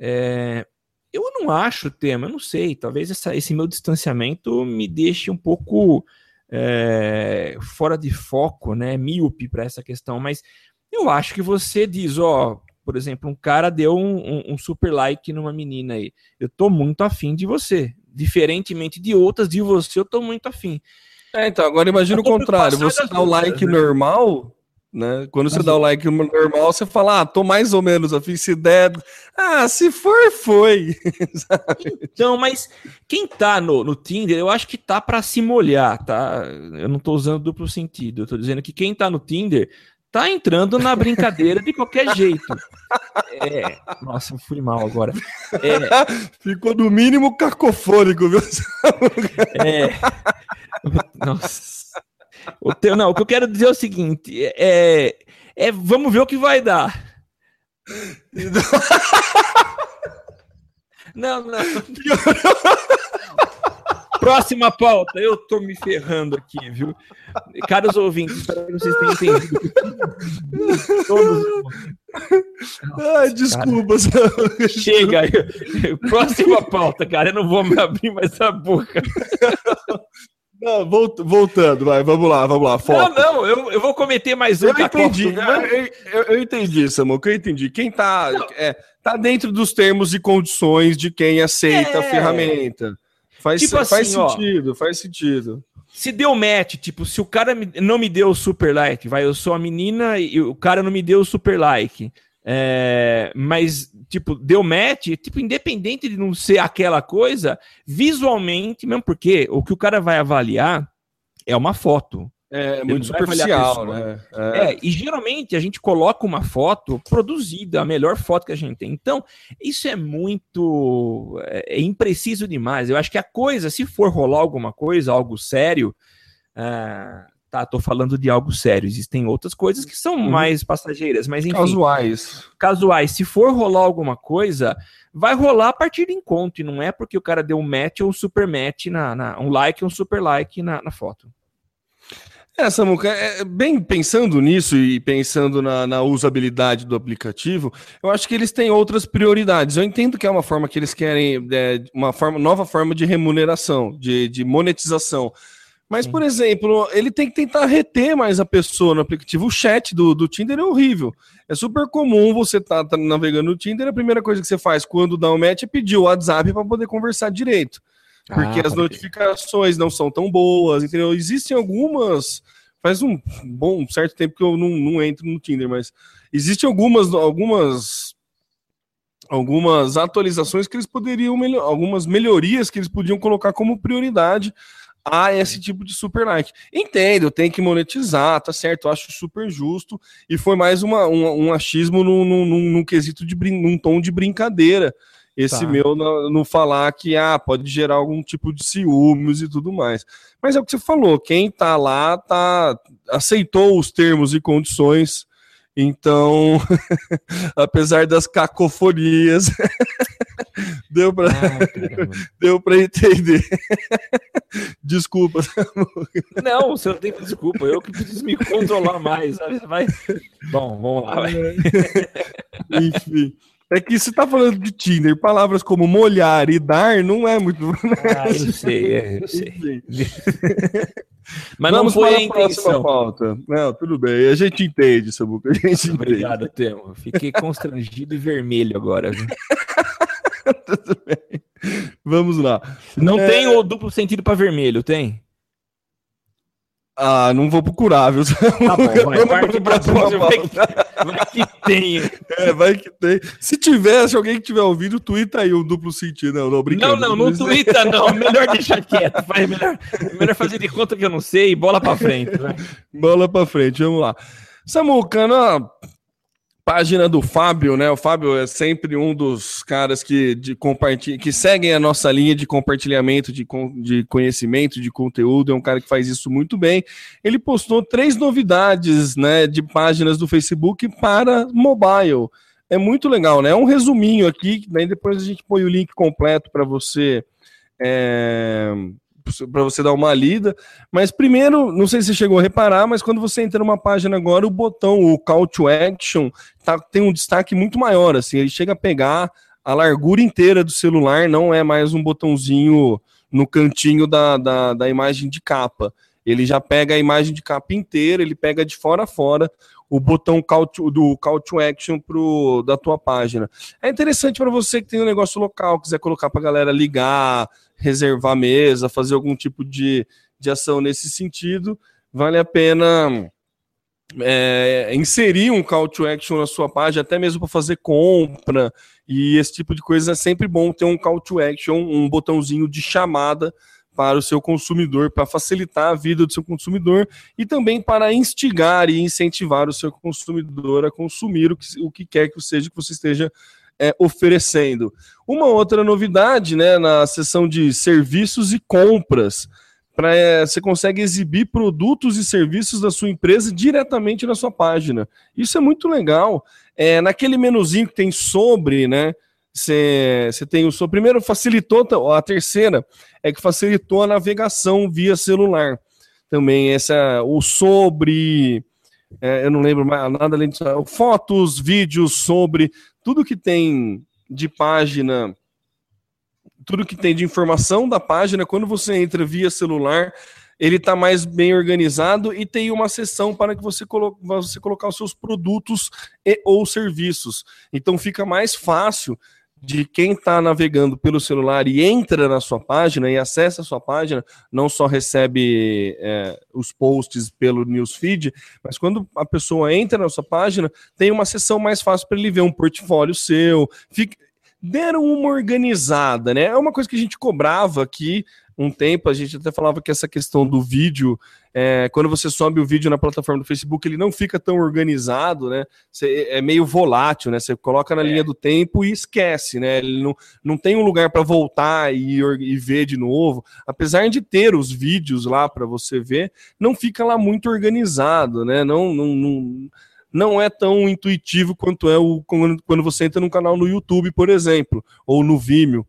É, eu não acho o tema, eu não sei, talvez essa, esse meu distanciamento me deixe um pouco é, fora de foco, né, míope para essa questão, mas eu acho que você diz, ó, por exemplo, um cara deu um, um, um, super like numa menina aí, eu tô muito afim de você, diferentemente de outras de você, eu tô muito afim. É, então, agora imagina o contrário. Você dá o like né? normal, né? Quando você dá o like normal, você fala, ah, tô mais ou menos afim, se der. Ah, se for, foi. então, mas quem tá no, no Tinder, eu acho que tá para se molhar, tá? Eu não tô usando duplo sentido. Eu tô dizendo que quem tá no Tinder tá entrando na brincadeira de qualquer jeito. É, nossa, eu fui mal agora. É, Ficou no mínimo cacofônico, viu? É, nossa. O teu, não, o que eu quero dizer é o seguinte: é, é vamos ver o que vai dar. Não, não. Próxima pauta. Eu tô me ferrando aqui, viu? Caros ouvintes, espero que vocês tenham entendido. Todos. Ai, desculpa. Chega. Próxima pauta, cara. Eu não vou me abrir mais a boca. Não, voltando, vai, vamos lá, vamos lá. Foco. Não, não, eu, eu vou cometer mais um. Eu entendi, eu, eu, eu, entendi, que eu entendi. Quem tá, é, tá dentro dos termos e condições de quem aceita é. a ferramenta. Faz, tipo assim, faz sentido, ó, faz sentido. Se deu match, tipo, se o cara não me deu o super like, vai, eu sou a menina e o cara não me deu o super like. É, mas, tipo, deu match, tipo, independente de não ser aquela coisa, visualmente, mesmo porque o que o cara vai avaliar é uma foto. É, é muito superficial, né? É. é. e geralmente a gente coloca uma foto produzida, a melhor foto que a gente tem. Então, isso é muito. É, é impreciso demais. Eu acho que a coisa, se for rolar alguma coisa, algo sério. Uh, tá, tô falando de algo sério. Existem outras coisas que são uhum. mais passageiras, mas enfim. Casuais. Casuais. Se for rolar alguma coisa, vai rolar a partir de encontro. E não é porque o cara deu um match ou um super match na, na um like ou um super like na, na foto. É, Samuca, é, é, bem pensando nisso e pensando na, na, usabilidade do aplicativo, eu acho que eles têm outras prioridades. Eu entendo que é uma forma que eles querem, é, uma forma, nova forma de remuneração, de, de monetização. Mas, Sim. por exemplo, ele tem que tentar reter mais a pessoa no aplicativo. O chat do, do Tinder é horrível. É super comum você estar tá, tá navegando no Tinder, a primeira coisa que você faz quando dá um match é pedir o WhatsApp para poder conversar direito porque ah, as notificações não são tão boas, entendeu? Existem algumas. Faz um bom certo tempo que eu não, não entro no Tinder, mas existem algumas, algumas, algumas atualizações que eles poderiam algumas melhorias que eles podiam colocar como prioridade a esse tipo de super like. Entendo, tem que monetizar, tá certo, eu acho super justo, e foi mais uma, um, um achismo num, num, num, quesito de num tom de brincadeira esse tá. meu não, não, falar que ah, pode gerar algum tipo de ciúmes e tudo mais. Mas é o que você falou, quem tá lá tá aceitou os termos e condições. Então, apesar das cacofonias, deu para ah, deu para entender. desculpa. Não, você não tem desculpa, eu que preciso me controlar mais, sabe? Vai. Bom, vamos lá. Vai. Enfim. É que você tá falando de Tinder, palavras como molhar e dar não é muito. Ah, eu sei, é, eu sei. Mas Vamos não foi a, a intenção. Pauta. Não, tudo bem, a gente entende, Samuca. A gente Obrigado, Temo. Fiquei constrangido e vermelho agora. tudo bem. Vamos lá. Não é... tem o duplo sentido para vermelho, tem? Ah, não vou procurar, viu? Tá bom, vai, parte pra próxima vai, que, vai que tem. É, vai que tem. Se tiver, se alguém que tiver ouvido, twitta aí um duplo sentido. Não, não, brincando. Não, não, não twitta não. Melhor deixar quieto. Faz, melhor, melhor fazer de conta que eu não sei e bola pra frente. Vai. Bola pra frente, vamos lá. Samucana, página do Fábio, né? O Fábio é sempre um dos caras que, de compartilha, que seguem a nossa linha de compartilhamento de, de conhecimento, de conteúdo. É um cara que faz isso muito bem. Ele postou três novidades, né, de páginas do Facebook para mobile. É muito legal, né? É um resuminho aqui, daí depois a gente põe o link completo para você é, para você dar uma lida. Mas primeiro, não sei se você chegou a reparar, mas quando você entra numa página agora, o botão, o call to action, tá, tem um destaque muito maior. Assim, ele chega a pegar a largura inteira do celular, não é mais um botãozinho no cantinho da, da, da imagem de capa. Ele já pega a imagem de capa inteira, ele pega de fora a fora o botão call to, do call to action pro, da tua página. É interessante para você que tem um negócio local, quiser colocar para galera ligar, reservar mesa, fazer algum tipo de, de ação nesse sentido, vale a pena é, inserir um call to action na sua página, até mesmo para fazer compra e esse tipo de coisa. É sempre bom ter um call to action, um botãozinho de chamada para o seu consumidor, para facilitar a vida do seu consumidor e também para instigar e incentivar o seu consumidor a consumir o que, o que quer que seja que você esteja é, oferecendo. Uma outra novidade, né, na seção de serviços e compras, para é, você consegue exibir produtos e serviços da sua empresa diretamente na sua página. Isso é muito legal. É, naquele menuzinho que tem sobre, né? Você, tem o seu primeiro facilitou a terceira é que facilitou a navegação via celular. Também essa o sobre é, eu não lembro mais nada além disso. Fotos, vídeos sobre tudo que tem de página, tudo que tem de informação da página, quando você entra via celular, ele está mais bem organizado e tem uma seção para que você, colo você colocar os seus produtos e ou serviços. Então fica mais fácil de quem está navegando pelo celular e entra na sua página e acessa a sua página, não só recebe é, os posts pelo newsfeed, mas quando a pessoa entra na sua página, tem uma seção mais fácil para ele ver um portfólio seu. Fica, deram uma organizada, né? É uma coisa que a gente cobrava aqui um tempo, a gente até falava que essa questão do vídeo, é, quando você sobe o vídeo na plataforma do Facebook, ele não fica tão organizado, né? Você, é meio volátil, né? Você coloca na é. linha do tempo e esquece, né? Ele não, não tem um lugar para voltar e, e ver de novo. Apesar de ter os vídeos lá para você ver, não fica lá muito organizado, né? Não, não, não, não é tão intuitivo quanto é o quando você entra num canal no YouTube, por exemplo, ou no Vimeo.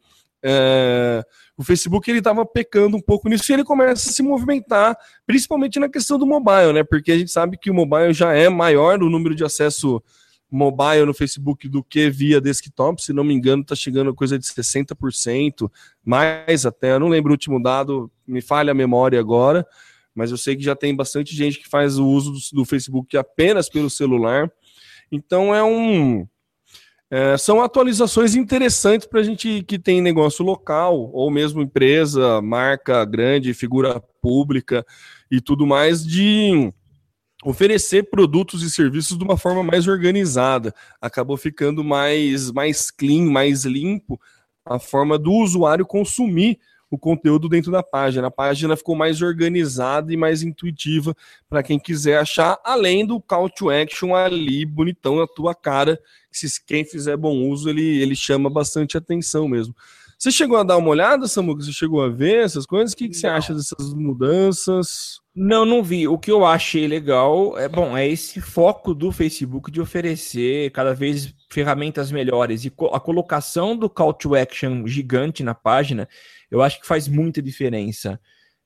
É, o Facebook ele estava pecando um pouco nisso e ele começa a se movimentar, principalmente na questão do mobile, né? Porque a gente sabe que o mobile já é maior o número de acesso mobile no Facebook do que via desktop, se não me engano, está chegando a coisa de 60%, mais até, eu não lembro o último dado, me falha a memória agora, mas eu sei que já tem bastante gente que faz o uso do, do Facebook apenas pelo celular. Então é um é, são atualizações interessantes para a gente que tem negócio local, ou mesmo empresa, marca grande, figura pública e tudo mais, de oferecer produtos e serviços de uma forma mais organizada. Acabou ficando mais, mais clean, mais limpo a forma do usuário consumir o conteúdo dentro da página. A página ficou mais organizada e mais intuitiva para quem quiser achar, além do call to action ali, bonitão na tua cara. Se quem fizer bom uso, ele, ele chama bastante atenção mesmo. Você chegou a dar uma olhada, Samuca? Você chegou a ver essas coisas? O que, que você acha dessas mudanças? Não, não vi. O que eu achei legal é, bom, é esse foco do Facebook de oferecer cada vez ferramentas melhores e a colocação do call to action gigante na página eu acho que faz muita diferença.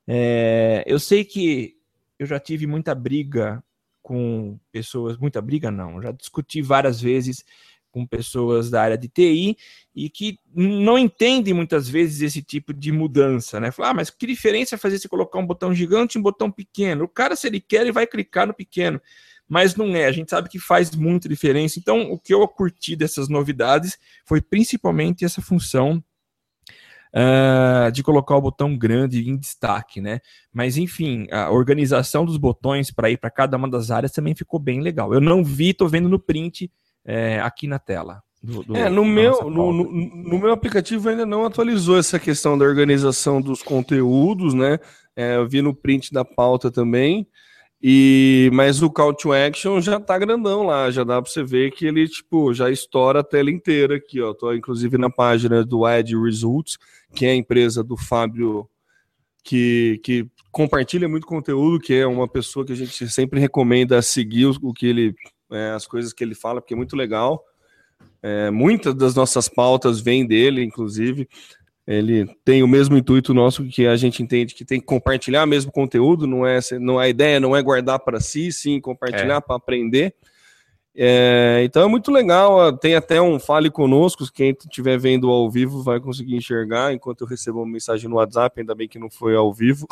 É, eu sei que eu já tive muita briga com pessoas, muita briga não, já discuti várias vezes com pessoas da área de TI e que não entendem muitas vezes esse tipo de mudança, né? Fala, ah, mas que diferença fazer você colocar um botão gigante e um botão pequeno? O cara, se ele quer, ele vai clicar no pequeno. Mas não é, a gente sabe que faz muita diferença. Então, o que eu curti dessas novidades foi principalmente essa função uh, de colocar o botão grande em destaque, né? Mas enfim, a organização dos botões para ir para cada uma das áreas também ficou bem legal. Eu não vi, tô vendo no print é, aqui na tela. Do, do, é, no meu, no, no, no, meu aplicativo ainda não atualizou essa questão da organização dos conteúdos, né? É, eu vi no print da pauta também. E mas o call to action já tá grandão lá, já dá para você ver que ele tipo já estoura a tela inteira aqui, ó. Tô inclusive na página do Ad Results, que é a empresa do Fábio que, que compartilha muito conteúdo, que é uma pessoa que a gente sempre recomenda seguir o, que ele é, as coisas que ele fala, porque é muito legal. É, muitas das nossas pautas vêm dele, inclusive. Ele tem o mesmo intuito nosso que a gente entende que tem que compartilhar o mesmo conteúdo, não é, não é a ideia não é guardar para si, sim compartilhar é. para aprender. É, então é muito legal, tem até um fale conosco, quem estiver vendo ao vivo vai conseguir enxergar, enquanto eu recebo uma mensagem no WhatsApp, ainda bem que não foi ao vivo.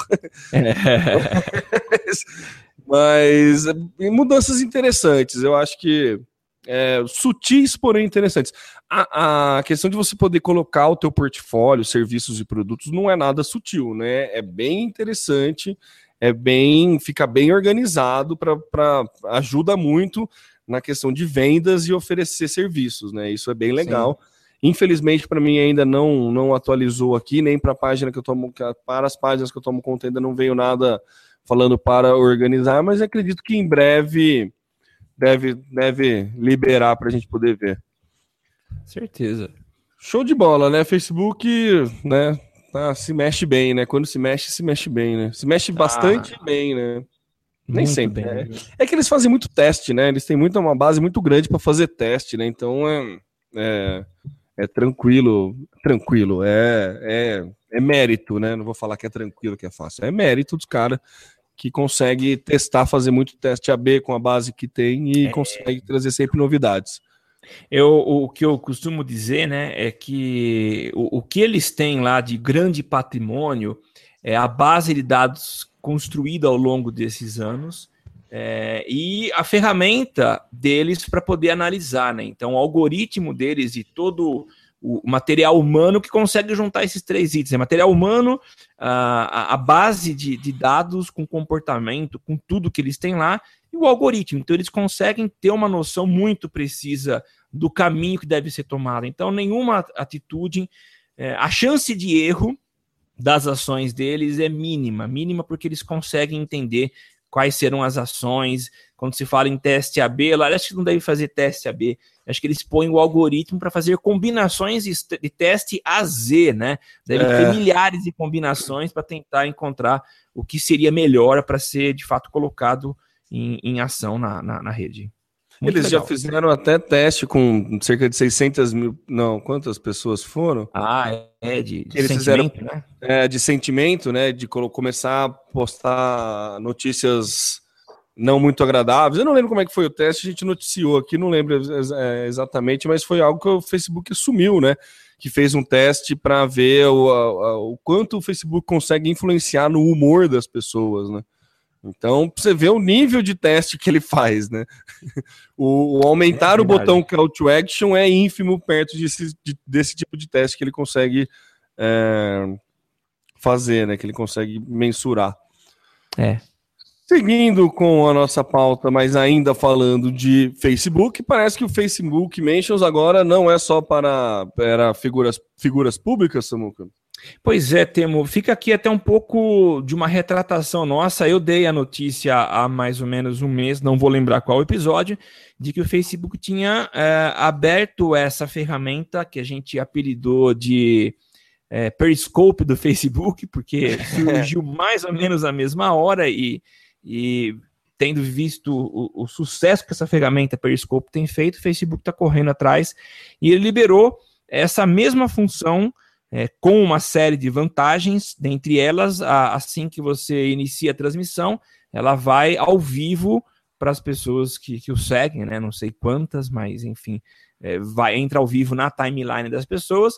É. mas, mas mudanças interessantes, eu acho que é, sutis, porém interessantes. A, a, questão de você poder colocar o teu portfólio, serviços e produtos não é nada sutil, né? É bem interessante, é bem, fica bem organizado para ajuda muito na questão de vendas e oferecer serviços, né? Isso é bem legal. Sim. Infelizmente, para mim ainda não não atualizou aqui, nem para a página que eu tomo, para as páginas que eu tomo conta ainda não veio nada falando para organizar, mas acredito que em breve deve, deve liberar para a gente poder ver. Certeza. Show de bola, né? Facebook, né? Tá, se mexe bem, né? Quando se mexe, se mexe bem, né? Se mexe tá. bastante bem, né? Nem muito sempre. Bem, né? É que eles fazem muito teste, né? Eles têm muita, uma base muito grande para fazer teste, né? Então é, é, é, tranquilo, tranquilo, é, é, é mérito, né? Não vou falar que é tranquilo, que é fácil. É mérito dos caras que consegue testar, fazer muito teste AB com a base que tem e é. consegue trazer sempre novidades. Eu, o que eu costumo dizer, né, é que o, o que eles têm lá de grande patrimônio é a base de dados construída ao longo desses anos é, e a ferramenta deles para poder analisar, né? Então, o algoritmo deles e todo o material humano que consegue juntar esses três itens. É material humano, a, a base de, de, dados com comportamento, com tudo que eles têm lá, e o algoritmo. Então, eles conseguem ter uma noção muito precisa do caminho que deve ser tomado. Então, nenhuma atitude, é, a chance de erro das ações deles é mínima, mínima porque eles conseguem entender quais serão as ações. Quando se fala em teste AB, lá acho que não deve fazer teste AB. Acho que eles põem o algoritmo para fazer combinações de teste a Z, né? Deve é. ter milhares de combinações para tentar encontrar o que seria melhor para ser de fato colocado em, em ação na, na, na rede. Muito Eles legal. já fizeram até teste com cerca de 600 mil. Não, quantas pessoas foram? Ah, é, de, de Eles sentimento, fizeram, né? É, de sentimento, né? De começar a postar notícias não muito agradáveis. Eu não lembro como é que foi o teste, a gente noticiou aqui, não lembro é, exatamente, mas foi algo que o Facebook assumiu, né? Que fez um teste para ver o, a, o quanto o Facebook consegue influenciar no humor das pessoas, né? Então, você vê o nível de teste que ele faz, né? O, o aumentar é o botão Call to Action é ínfimo perto desse, de, desse tipo de teste que ele consegue é, fazer, né? Que ele consegue mensurar. É. Seguindo com a nossa pauta, mas ainda falando de Facebook, parece que o Facebook Mentions agora não é só para, para figuras, figuras públicas, Samuca? Pois é, Temo, fica aqui até um pouco de uma retratação nossa. Eu dei a notícia há mais ou menos um mês, não vou lembrar qual episódio, de que o Facebook tinha é, aberto essa ferramenta que a gente apelidou de é, Periscope do Facebook, porque surgiu mais ou menos à mesma hora e, e tendo visto o, o, sucesso que essa ferramenta Periscope tem feito, o Facebook está correndo atrás e ele liberou essa mesma função é, com uma série de vantagens, dentre elas, a, assim que você inicia a transmissão, ela vai ao vivo para as pessoas que, que o seguem, né? Não sei quantas, mas enfim, é, vai entra ao vivo na timeline das pessoas,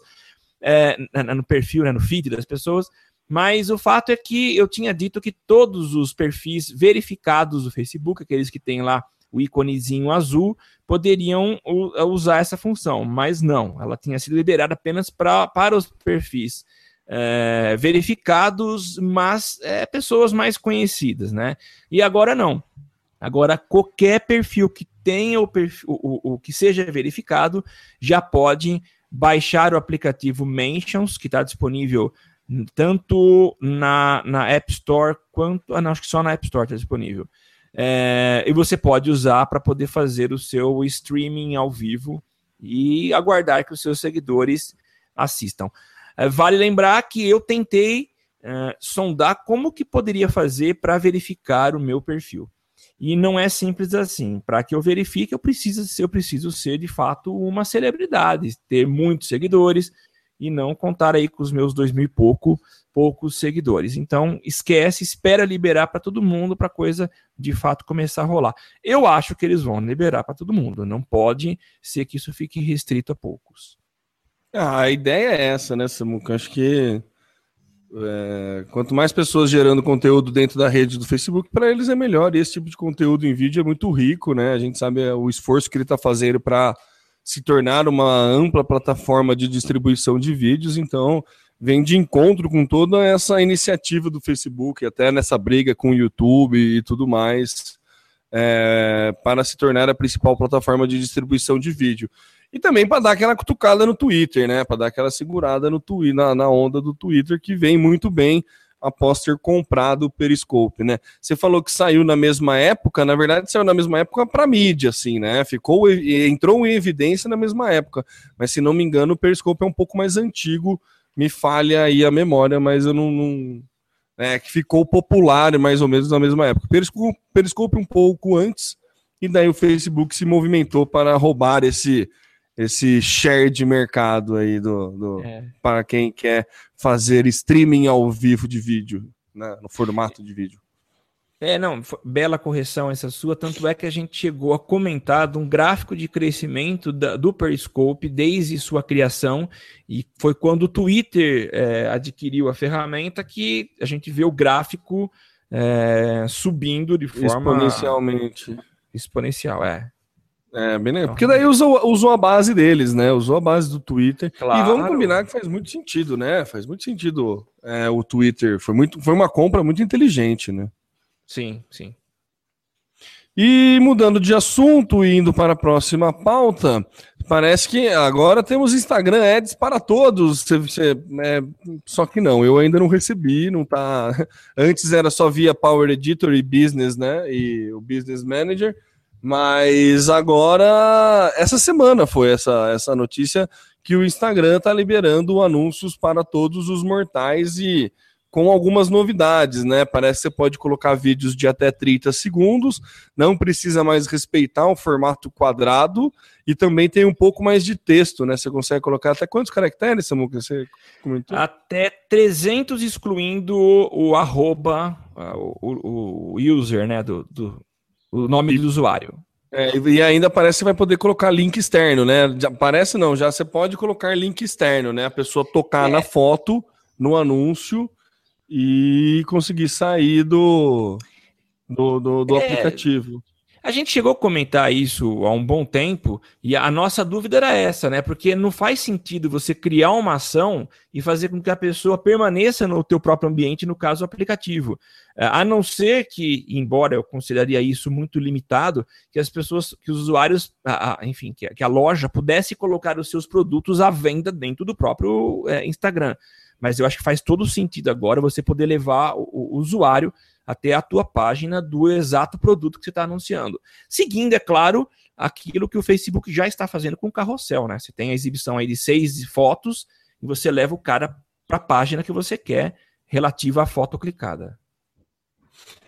é, no perfil, né, no feed das pessoas. Mas o fato é que eu tinha dito que todos os perfis verificados do Facebook, aqueles que têm lá o íconezinho azul, poderiam usar essa função, mas não, ela tinha sido liberada apenas pra, para os perfis é, verificados, mas é, pessoas mais conhecidas, né? E agora não. Agora, qualquer perfil que tenha o, perfil, o, o que seja verificado já pode baixar o aplicativo Mentions, que está disponível tanto na, na App Store quanto. Ah, não, acho que só na App Store está disponível. É, e você pode usar para poder fazer o seu streaming ao vivo e aguardar que os seus seguidores assistam. É, vale lembrar que eu tentei é, sondar como que poderia fazer para verificar o meu perfil. E não é simples assim. Para que eu verifique, eu preciso, eu preciso ser de fato uma celebridade, ter muitos seguidores e não contar aí com os meus dois mil e pouco, poucos seguidores. Então, esquece, espera liberar para todo mundo para coisa de fato começar a rolar. Eu acho que eles vão liberar para todo mundo. Não pode ser que isso fique restrito a poucos. Ah, a ideia é essa, né, Samuca? Acho que é, quanto mais pessoas gerando conteúdo dentro da rede do Facebook, para eles é melhor. E esse tipo de conteúdo em vídeo é muito rico, né? A gente sabe é, o esforço que ele está fazendo para se tornar uma ampla plataforma de distribuição de vídeos. Então, vem de encontro com toda essa iniciativa do Facebook, até nessa briga com o YouTube e tudo mais, é, para se tornar a principal plataforma de distribuição de vídeo. E também para dar aquela cutucada no Twitter, né? Para dar aquela segurada no na, na onda do Twitter, que vem muito bem após ter comprado o Periscope, né? Você falou que saiu na mesma época, na verdade saiu na mesma época para mídia, assim, né? Ficou entrou em evidência na mesma época, mas se não me engano o Periscope é um pouco mais antigo, me falha aí a memória, mas eu não, não é que ficou popular mais ou menos na mesma época. Periscope, Periscope um pouco antes e daí o Facebook se movimentou para roubar esse esse share de mercado aí do, do é. para quem quer fazer streaming ao vivo de vídeo, né, no formato de vídeo. É, não, bela correção essa sua, tanto é que a gente chegou a comentar de um gráfico de crescimento da, do Periscope desde sua criação, e foi quando o Twitter é, adquiriu a ferramenta que a gente vê o gráfico é, subindo de forma... Exponencialmente. Exponencial, é. É, bem legal. Porque daí usou, usou a base deles, né? Usou a base do Twitter. Claro. E vamos combinar que faz muito sentido, né? Faz muito sentido é, o Twitter. Foi, muito, foi uma compra muito inteligente, né? Sim, sim. E mudando de assunto e indo para a próxima pauta, parece que agora temos Instagram Ads para todos. Você, você, é, só que não, eu ainda não recebi, não tá. Antes era só via Power Editor e Business, né? E o Business Manager. Mas agora, essa semana foi essa, essa notícia que o Instagram está liberando anúncios para todos os mortais e com algumas novidades, né? Parece que você pode colocar vídeos de até 30 segundos, não precisa mais respeitar o formato quadrado e também tem um pouco mais de texto, né? Você consegue colocar até quantos caracteres, Samuca? Você comentou? Até 300, excluindo o arroba, o, o, o user, né? Do, do, o nome do usuário. É, e ainda parece que vai poder colocar link externo, né? Já, parece não, já você pode colocar link externo, né? A pessoa tocar é. na foto, no anúncio e conseguir sair do, do, do, do é. aplicativo. A gente chegou a comentar isso há um bom tempo e a nossa dúvida era essa, né? Porque não faz sentido você criar uma ação e fazer com que a pessoa permaneça no teu próprio ambiente, no caso o aplicativo. É, a não ser que, embora eu consideraria isso muito limitado, que as pessoas, que os usuários, enfim, que, a loja pudesse colocar os seus produtos à venda dentro do próprio é, Instagram. Mas eu acho que faz todo sentido agora você poder levar o usuário até a tua página do exato produto que você está anunciando. Seguindo, é claro, aquilo que o Facebook já está fazendo com o carrossel, né? Você tem a exibição aí de seis fotos e você leva o cara para a página que você quer relativa à foto clicada.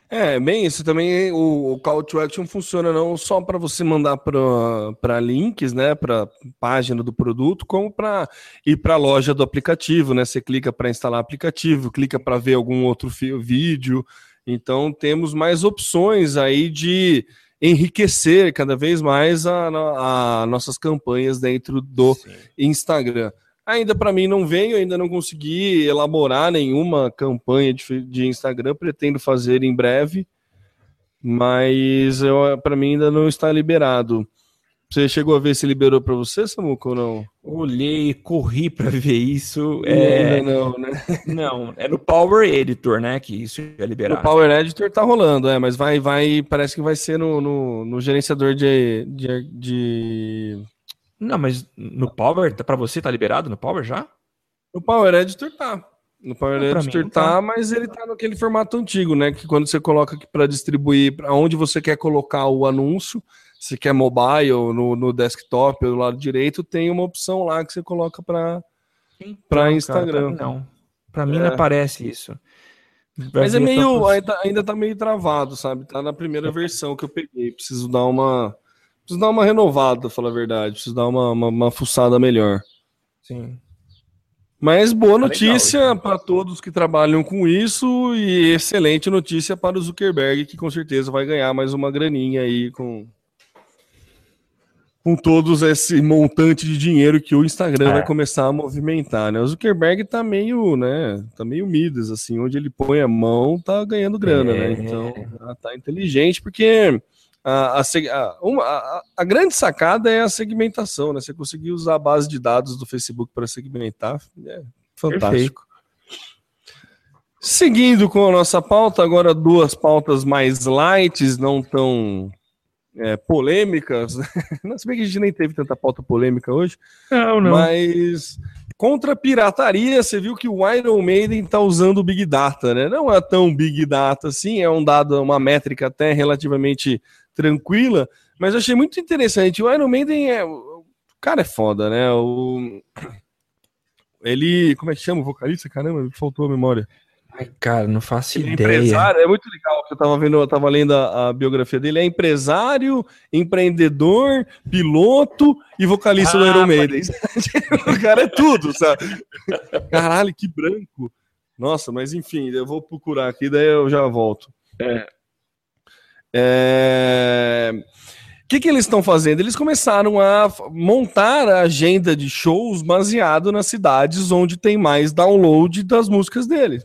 É, bem isso também. O, o call to action funciona não só para você mandar para links, né, para página do produto, como para ir para a loja do aplicativo, né? Você clica para instalar aplicativo, clica para ver algum outro vídeo, então temos mais opções aí de enriquecer cada vez mais a, a, a nossas campanhas dentro do Sim. Instagram. Ainda para mim não veio, ainda não consegui elaborar nenhuma campanha de, de Instagram, pretendo fazer em breve, mas para mim ainda não está liberado. Você chegou a ver se liberou para você, Samuco, ou não? Olhei, corri para ver isso. É... Não, né? Não, é no Power Editor, né? Que isso é liberado. O Power Editor tá rolando, é, mas vai, vai, parece que vai ser no, no, no gerenciador de, de, de, Não, mas no Power, para você tá liberado no Power já? No Power Editor tá. No Power Editor tá, tá, mas ele tá naquele formato antigo, né? Que quando você coloca aqui para distribuir, para onde você quer colocar o anúncio, se quer mobile, no, no desktop, do lado direito, tem uma opção lá que você coloca para para Instagram. Cara, não, para mim é. não aparece isso. Mas é meio, ainda, ainda tá meio travado, sabe? Tá na primeira é. versão que eu peguei. Preciso dar uma, preciso dar uma renovada, falar a verdade. Preciso dar uma, uma, uma fuçada melhor. Sim. Mas boa tá notícia para todos que trabalham com isso e excelente notícia para o Zuckerberg, que com certeza vai ganhar mais uma graninha aí com, com todos esse montante de dinheiro que o Instagram é. vai começar a movimentar, né? O Zuckerberg tá meio, né, tá meio Midas, assim, onde ele põe a mão, tá ganhando grana, né? é. né? Então, tá inteligente, porque a, a, a, uma, a, a, grande sacada é a segmentação, né? Você conseguir usar a base de dados do Facebook para segmentar, é fantástico. Perfeito. Seguindo com a nossa pauta, agora duas pautas mais light, não tão é, polêmicas. Não, se bem que a gente nem teve tanta pauta polêmica hoje. Não, não. Mas contra a pirataria, você viu que o Iron Maiden está usando o Big Data, né? Não é tão Big Data assim, é um dado, uma métrica até relativamente tranquila, mas eu achei muito interessante. O Iron Maiden é. O cara é foda, né? O... Ele. Como é que chama o vocalista? Caramba, faltou a memória. Ai, cara, não faço ele é ideia. É empresário, é muito legal que eu tava vendo, eu tava lendo a, a, biografia dele. É empresário, empreendedor, piloto e vocalista ah, do Iron Maiden. o cara é tudo, sabe? Caralho, que branco. Nossa, mas enfim, eu vou procurar aqui, daí eu já volto. É. é... O que, que eles estão fazendo? Eles começaram a montar a agenda de shows baseado nas cidades onde tem mais download das músicas dele.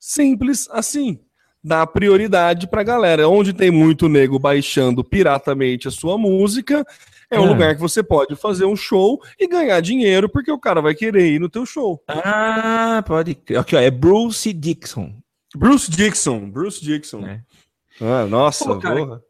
Simples assim. Dá prioridade pra galera. Onde tem muito nego baixando piratamente a sua música, é um ah. lugar que você pode fazer um show e ganhar dinheiro, porque o cara vai querer ir no teu show. Ah, pode. Aqui, ó, é Bruce Dixon. Bruce Dixon, Bruce Dixon. É. Ah, nossa, Pô, cara,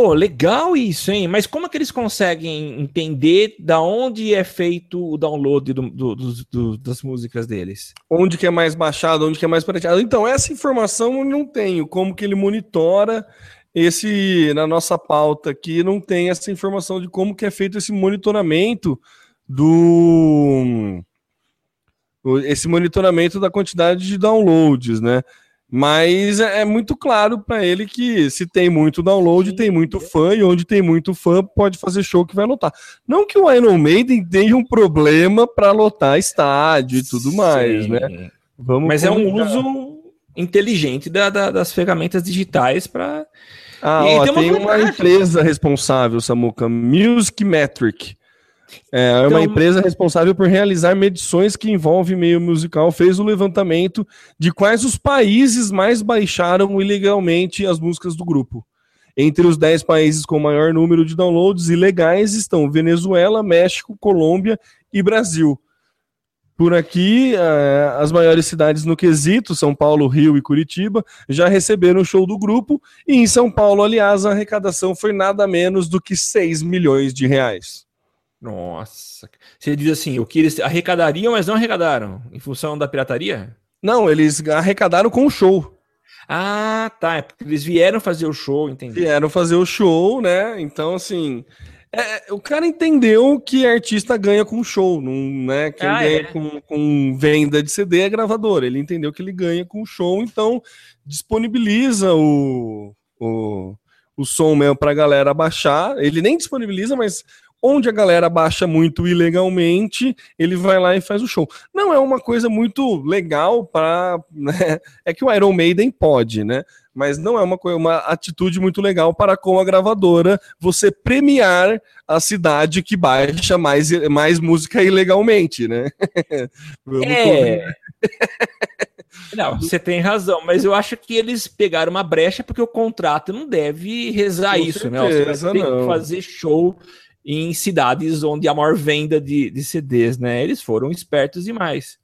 Oh, legal isso, hein? Mas como é que eles conseguem entender da onde é feito o download do, do, do, das músicas deles? Onde que é mais baixado, onde que é mais prateado. Então, essa informação eu não tenho. Como que ele monitora esse, na nossa pauta aqui, não tem essa informação de como que é feito esse monitoramento do... Esse monitoramento da quantidade de downloads, né? Mas é, é muito claro para ele que se tem muito download, Sim. tem muito fã, e onde tem muito fã, pode fazer show que vai lotar. Não que o Iron Maiden tenha um problema para lotar estádio e tudo Sim. mais, né? Vamos Mas é um uso inteligente da, da, das ferramentas digitais para. Ah, ó, tem, uma, tem uma empresa responsável, Samuca, Music Metric. É, é uma então, empresa responsável por realizar medições que envolvem meio musical, fez o um levantamento de quais os países mais baixaram ilegalmente as músicas do grupo. Entre os 10 países com maior número de downloads ilegais estão Venezuela, México, Colômbia e Brasil. Por aqui, é, as maiores cidades no quesito, São Paulo, Rio e Curitiba, já receberam o show do grupo, e em São Paulo, aliás, a arrecadação foi nada menos do que 6 milhões de reais. Nossa. Você diz assim, o que eles arrecadariam, mas não arrecadaram, em função da pirataria? Não, eles arrecadaram com o show. Ah, tá. É eles vieram fazer o show, entendi. Vieram fazer o show, né? Então, assim. É, o cara entendeu que artista ganha com show, não, né? Quem ah, ganha é. com, com, venda de CD é gravador. Ele entendeu que ele ganha com show, então disponibiliza o, o, o som mesmo pra galera baixar. Ele nem disponibiliza, mas Onde a galera baixa muito ilegalmente, ele vai lá e faz o show. Não é uma coisa muito legal para. Né? É que o Iron Maiden pode, né? mas não é uma, uma atitude muito legal para com a gravadora você premiar a cidade que baixa mais, mais música ilegalmente, né? é. Não, você tem razão, mas eu acho que eles pegaram uma brecha porque o contrato não deve rezar com isso, certeza, né? Você tem que fazer show em cidades onde há maior venda de, de CDs, né? Eles foram espertos demais.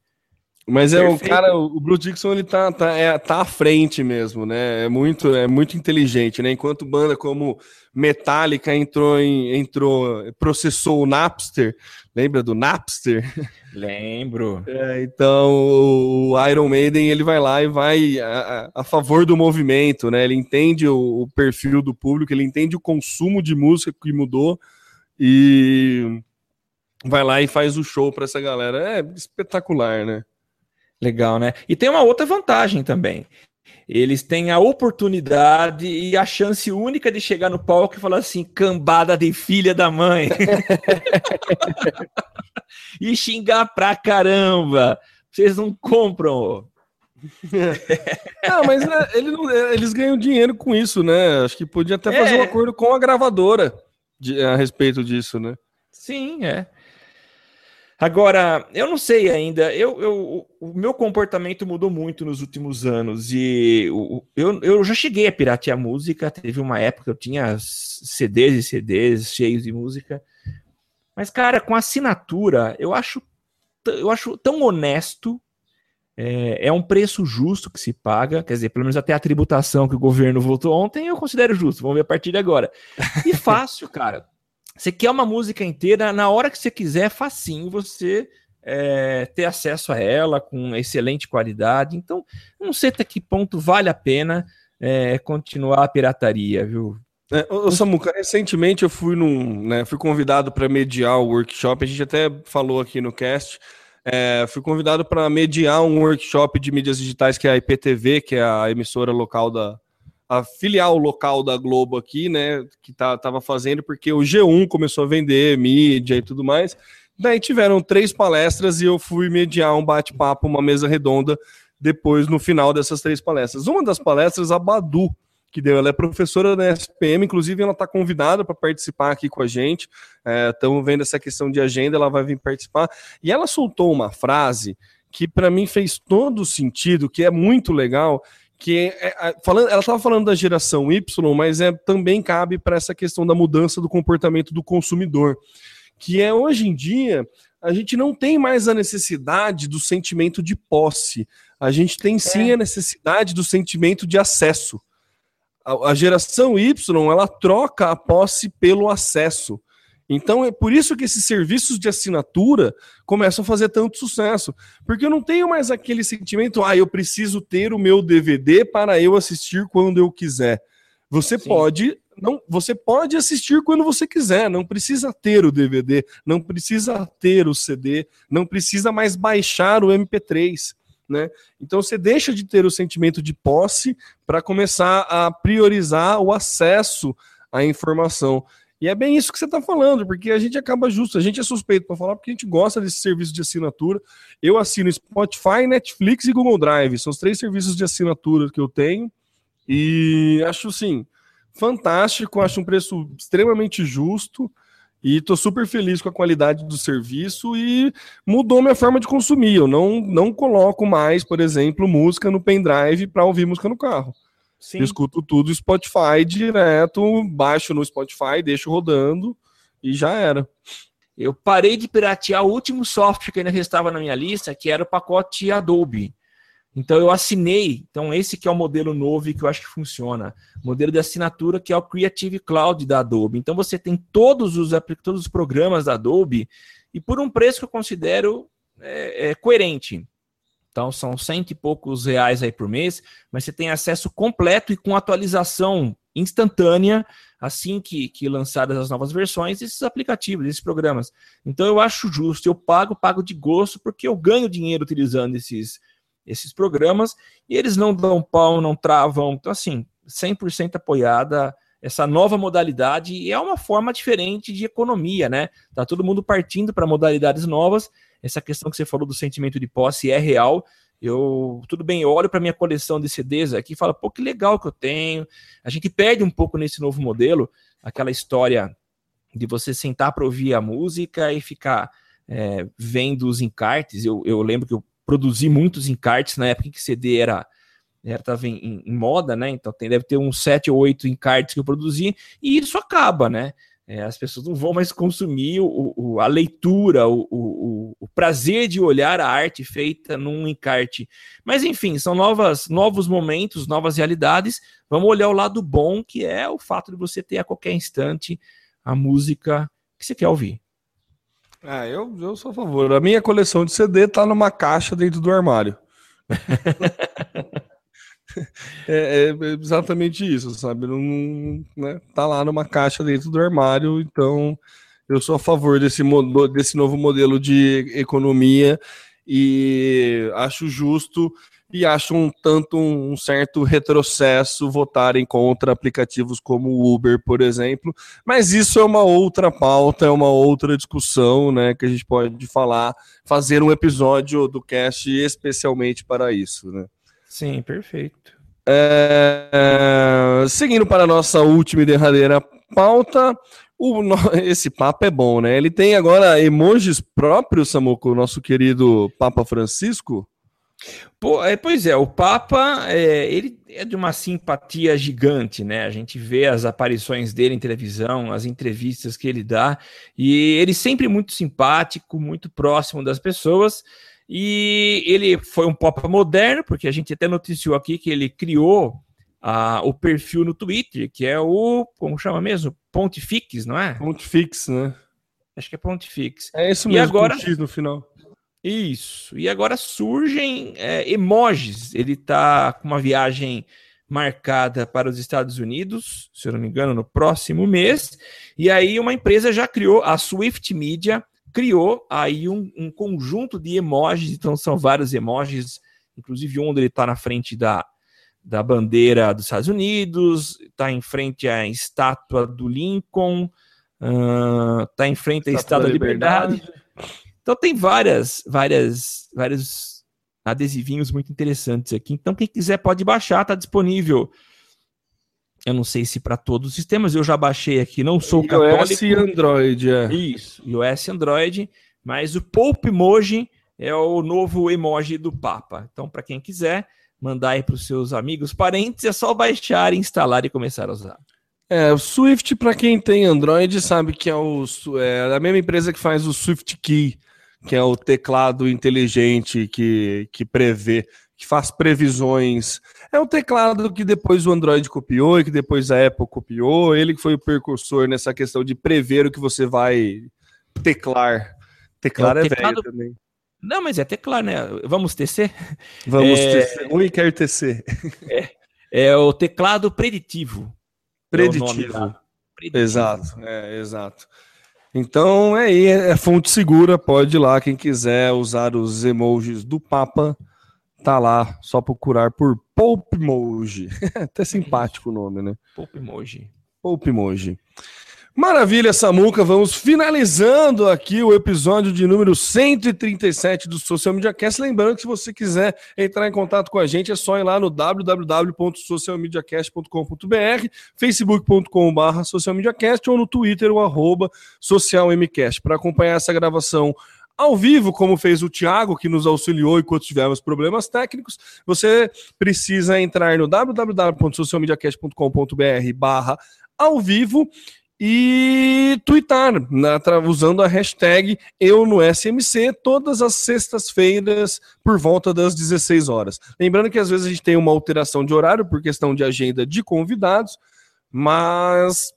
Mas é o cara, o Bruce Dixon ele tá, tá, é, tá à frente mesmo, né? É muito, é muito inteligente, né? Enquanto banda como Metallica entrou em, entrou, processou o Napster, lembra do Napster? Lembro. É, então o Iron Maiden ele vai lá e vai a, a favor do movimento, né? Ele entende o, o perfil do público, ele entende o consumo de música que mudou e vai lá e faz o show para essa galera. É espetacular, né? Legal, né? E tem uma outra vantagem também. Eles têm a oportunidade e a chance única de chegar no palco e falar assim: cambada de filha da mãe. e xingar pra caramba. Vocês não compram. não, mas né, ele não, eles ganham dinheiro com isso, né? Acho que podia até fazer é. um acordo com a gravadora a respeito disso, né? Sim, é. Agora, eu não sei ainda, eu, eu, o meu comportamento mudou muito nos últimos anos e eu, eu já cheguei a piratear música, teve uma época que eu tinha CDs e CDs cheios de música, mas cara, com assinatura, eu acho, eu acho tão honesto, é, é um preço justo que se paga, quer dizer, pelo menos até a tributação que o governo votou ontem, eu considero justo, vamos ver a partir de agora. E fácil, cara. Você quer uma música inteira, na hora que você quiser, facinho você é, ter acesso a ela com excelente qualidade. Então, não sei até que ponto vale a pena é, continuar a pirataria, viu? É, ô, Samuca, recentemente eu fui num, né, fui convidado para mediar o workshop, a gente até falou aqui no cast, é, fui convidado para mediar um workshop de mídias digitais que é a IPTV, que é a emissora local da, a filial local da Globo aqui, né, que tá, tava fazendo, porque o G1 começou a vender mídia e tudo mais. Daí tiveram três palestras e eu fui mediar um bate-papo, uma mesa redonda, depois no final dessas três palestras. Uma das palestras, a Badu, que deu, ela é professora da SPM, inclusive ela está convidada para participar aqui com a gente. Estamos é, vendo essa questão de agenda, ela vai vir participar. E ela soltou uma frase que para mim fez todo sentido, que é muito legal, que é, é, falando, ela estava falando da geração Y, mas é, também cabe para essa questão da mudança do comportamento do consumidor, que é hoje em dia a gente não tem mais a necessidade do sentimento de posse, a gente tem sim é. a necessidade do sentimento de acesso. A, a geração Y ela troca a posse pelo acesso. Então é por isso que esses serviços de assinatura começam a fazer tanto sucesso. Porque eu não tenho mais aquele sentimento, ah, eu preciso ter o meu DVD para eu assistir quando eu quiser. Você Sim. pode não, você pode assistir quando você quiser, não precisa ter o DVD, não precisa ter o CD, não precisa mais baixar o MP3. Né? Então você deixa de ter o sentimento de posse para começar a priorizar o acesso à informação. E é bem isso que você está falando, porque a gente acaba justo, a gente é suspeito para falar porque a gente gosta desse serviço de assinatura. Eu assino Spotify, Netflix e Google Drive, são os três serviços de assinatura que eu tenho. E acho sim, fantástico, acho um preço extremamente justo e estou super feliz com a qualidade do serviço e mudou minha forma de consumir. Eu não, não coloco mais, por exemplo, música no pendrive para ouvir música no carro. Sim. Eu escuto tudo Spotify direto, baixo no Spotify, deixo rodando e já era. Eu parei de piratear o último software que ainda restava na minha lista, que era o pacote Adobe. Então eu assinei. Então esse que é o modelo novo e que eu acho que funciona. Modelo de assinatura que é o Creative Cloud da Adobe. Então você tem todos os todos os programas da Adobe e por um preço que eu considero é, é, coerente. Então são cento e poucos reais aí por mês, mas você tem acesso completo e com atualização instantânea assim que, que lançadas as novas versões desses aplicativos, desses programas. Então eu acho justo, eu pago, pago de gosto, porque eu ganho dinheiro utilizando esses, esses programas e eles não dão pau, não travam. Então, assim, 100% apoiada. essa nova modalidade e é uma forma diferente de economia, né? Tá todo mundo partindo para modalidades novas. Essa questão que você falou do sentimento de posse é real. Eu, tudo bem, eu olho para minha coleção de CDs aqui e falo, pô, que legal que eu tenho. A gente perde um pouco nesse novo modelo, aquela história de você sentar para ouvir a música e ficar é, vendo os encartes. Eu, eu lembro que eu produzi muitos encartes na época em que CD era estava em, em, moda, né? Então tem, deve ter uns sete ou oito encartes que eu produzi, e isso acaba, né? É, as pessoas não vão mais consumir o, o, a leitura, o, o, o, prazer de olhar a arte feita num encarte. Mas enfim, são novas, novos momentos, novas realidades. Vamos olhar o lado bom, que é o fato de você ter a qualquer instante a música que você quer ouvir. Ah, eu, eu sou a favor. A minha coleção de CD tá numa caixa dentro do armário. É, é, exatamente isso, sabe? Não, né, tá lá numa caixa dentro do armário, então eu sou a favor desse, desse novo modelo de economia e acho justo e acho um tanto um certo retrocesso votarem contra aplicativos como o Uber, por exemplo. Mas isso é uma outra pauta, é uma outra discussão, né, que a gente pode falar, fazer um episódio do cast especialmente para isso, né? Sim, perfeito. É, é, seguindo para a nossa última e derradeira pauta, o, esse Papa é bom, né? Ele tem agora emojis próprios, Samuco, o nosso querido Papa Francisco. Pô, é, pois é, o Papa é, ele é de uma simpatia gigante, né? A gente vê as aparições dele em televisão, as entrevistas que ele dá, e ele sempre muito simpático, muito próximo das pessoas. E ele foi um pop moderno, porque a gente até noticiou aqui que ele criou uh, o perfil no Twitter, que é o, como chama mesmo? Pontifix, não é? Pontifix, né? Acho que é Pontifix. É isso mesmo, e agora, X no final. Isso. E agora surgem é, emojis. Ele tá com uma viagem marcada para os Estados Unidos, se eu não me engano, no próximo mês. E aí uma empresa já criou, a Swift Media, criou aí um, um, conjunto de emojis, então são vários emojis, inclusive um ele está na frente da, da bandeira dos Estados Unidos, está em frente à estátua do Lincoln, está uh, em frente à estátua da Liberdade. Liberdade. Então tem várias, várias, vários adesivinhos muito interessantes aqui. Então quem quiser pode baixar, está disponível eu não sei se para todos os sistemas, eu já baixei aqui, não sou iOS católico. iOS e Android, é. Isso, iOS e Android, mas o Pope Emoji é o novo emoji do Papa. Então, para quem quiser, mandar aí para os seus amigos, parentes, é só baixar, instalar e começar a usar. É, o Swift, para quem tem Android, sabe que é, o, é a mesma empresa que faz o Swift Key, que é o teclado inteligente que, que prevê que faz previsões. É um teclado que depois o Android copiou e que depois a Apple copiou. Ele que foi o precursor nessa questão de prever o que você vai teclar. Teclar é, é teclado... velho também. Não, mas é teclar, né? Vamos tecer? Vamos é... tecer. Ui, quer tecer. É, é o teclado preditivo. Preditivo. É preditivo. Exato, é, exato. Então é aí, é fonte segura, pode ir lá quem quiser usar os emojis do Papa tá lá, só procurar por Pope Emoji. Até simpático o nome, né? Pope Emoji. Pope Emoji. Maravilha, Samuca. Vamos finalizando aqui o episódio de número 137 do Social Media Cast. Lembrando que se você quiser entrar em contato com a gente, é só ir lá no www.socialmediacast.com.br, facebook.com.br socialmediacast ou no Twitter, o arroba socialmcast. Para acompanhar essa gravação ao vivo, como fez o Thiago, que nos auxiliou enquanto tivemos problemas técnicos, você precisa entrar no www.socialmediacast.com.br barra ao vivo e twittar, né, usando a hashtag eu no SMC todas as sextas-feiras por volta das 16 horas. Lembrando que às vezes a gente tem uma alteração de horário por questão de agenda de convidados, mas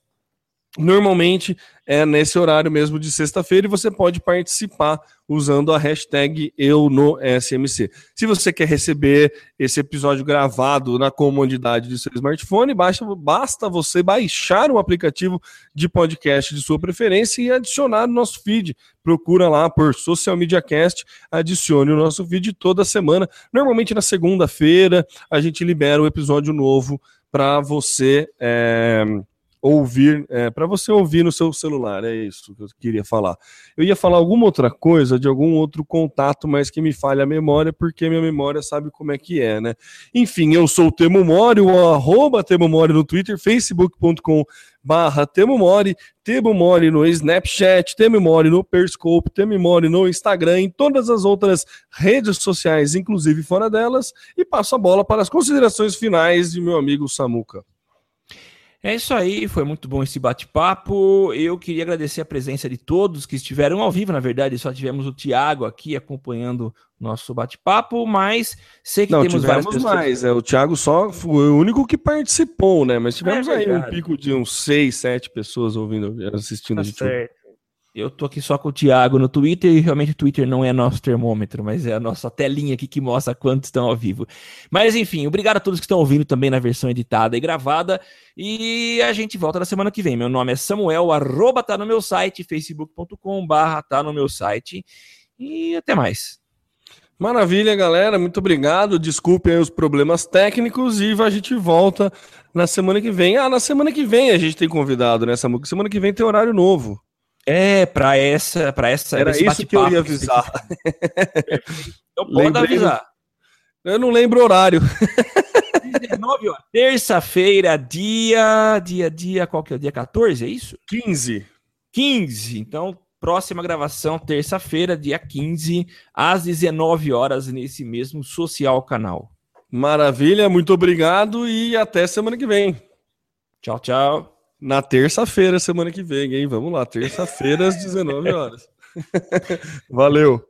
Normalmente é nesse horário mesmo de sexta-feira e você pode participar usando a hashtag eu no SMC. Se você quer receber esse episódio gravado na comodidade do seu smartphone, basta, basta você baixar o aplicativo de podcast de sua preferência e adicionar o nosso feed. Procura lá por Social Media Cast, adicione o nosso feed toda semana. Normalmente na segunda-feira a gente libera o um episódio novo para você. É ouvir, é, para você ouvir no seu celular, é isso que eu queria falar. Eu ia falar alguma outra coisa de algum outro contato, mas que me falha a memória, porque minha memória sabe como é que é, né? Enfim, eu sou o Temo Mori, o arroba Temo Mori no Twitter, facebook.com barra Temo Mori, Temo Mori no Snapchat, Temo Mori no Periscope, Temo Mori no Instagram, em todas as outras redes sociais, inclusive fora delas, e passo a bola para as considerações finais de meu amigo Samuca. É isso aí, foi muito bom esse bate-papo. Eu queria agradecer a presença de todos que estiveram ao vivo. Na verdade, só tivemos o Thiago aqui acompanhando nosso bate-papo, mas sei que Não, temos várias pessoas. mais. É, o Thiago só foi o único que participou, né? Mas tivemos é aí um pico de uns seis, sete pessoas ouvindo, assistindo tá. Certo. Eu tô aqui só com o Thiago no Twitter e realmente o Twitter não é nosso termômetro, mas é a nossa telinha aqui que mostra quantos estão ao vivo. Mas enfim, obrigado a todos que estão ouvindo também na versão editada e gravada. E a gente volta na semana que vem. Meu nome é Samuel, arroba tá no meu site, facebook.com barra tá no meu site. E até mais. Maravilha, galera. Muito obrigado. Desculpem os problemas técnicos e a gente volta na semana que vem. Ah, na semana que vem a gente tem convidado, né, Samu? Semana que vem tem horário novo. É, para essa, para essa. Era isso que eu ia avisar. eu posso avisar. Eu não lembro o horário. 19 horas. Terça-feira, dia, dia, dia, qual que é o dia? 14, é isso? 15. 15. Então, próxima gravação, terça-feira, dia 15, às 19 horas, nesse mesmo social canal. Maravilha, muito obrigado e até semana que vem. Tchau, tchau. Na terça-feira, semana que vem, hein? Vamos lá, terça-feira às 19 horas. Valeu.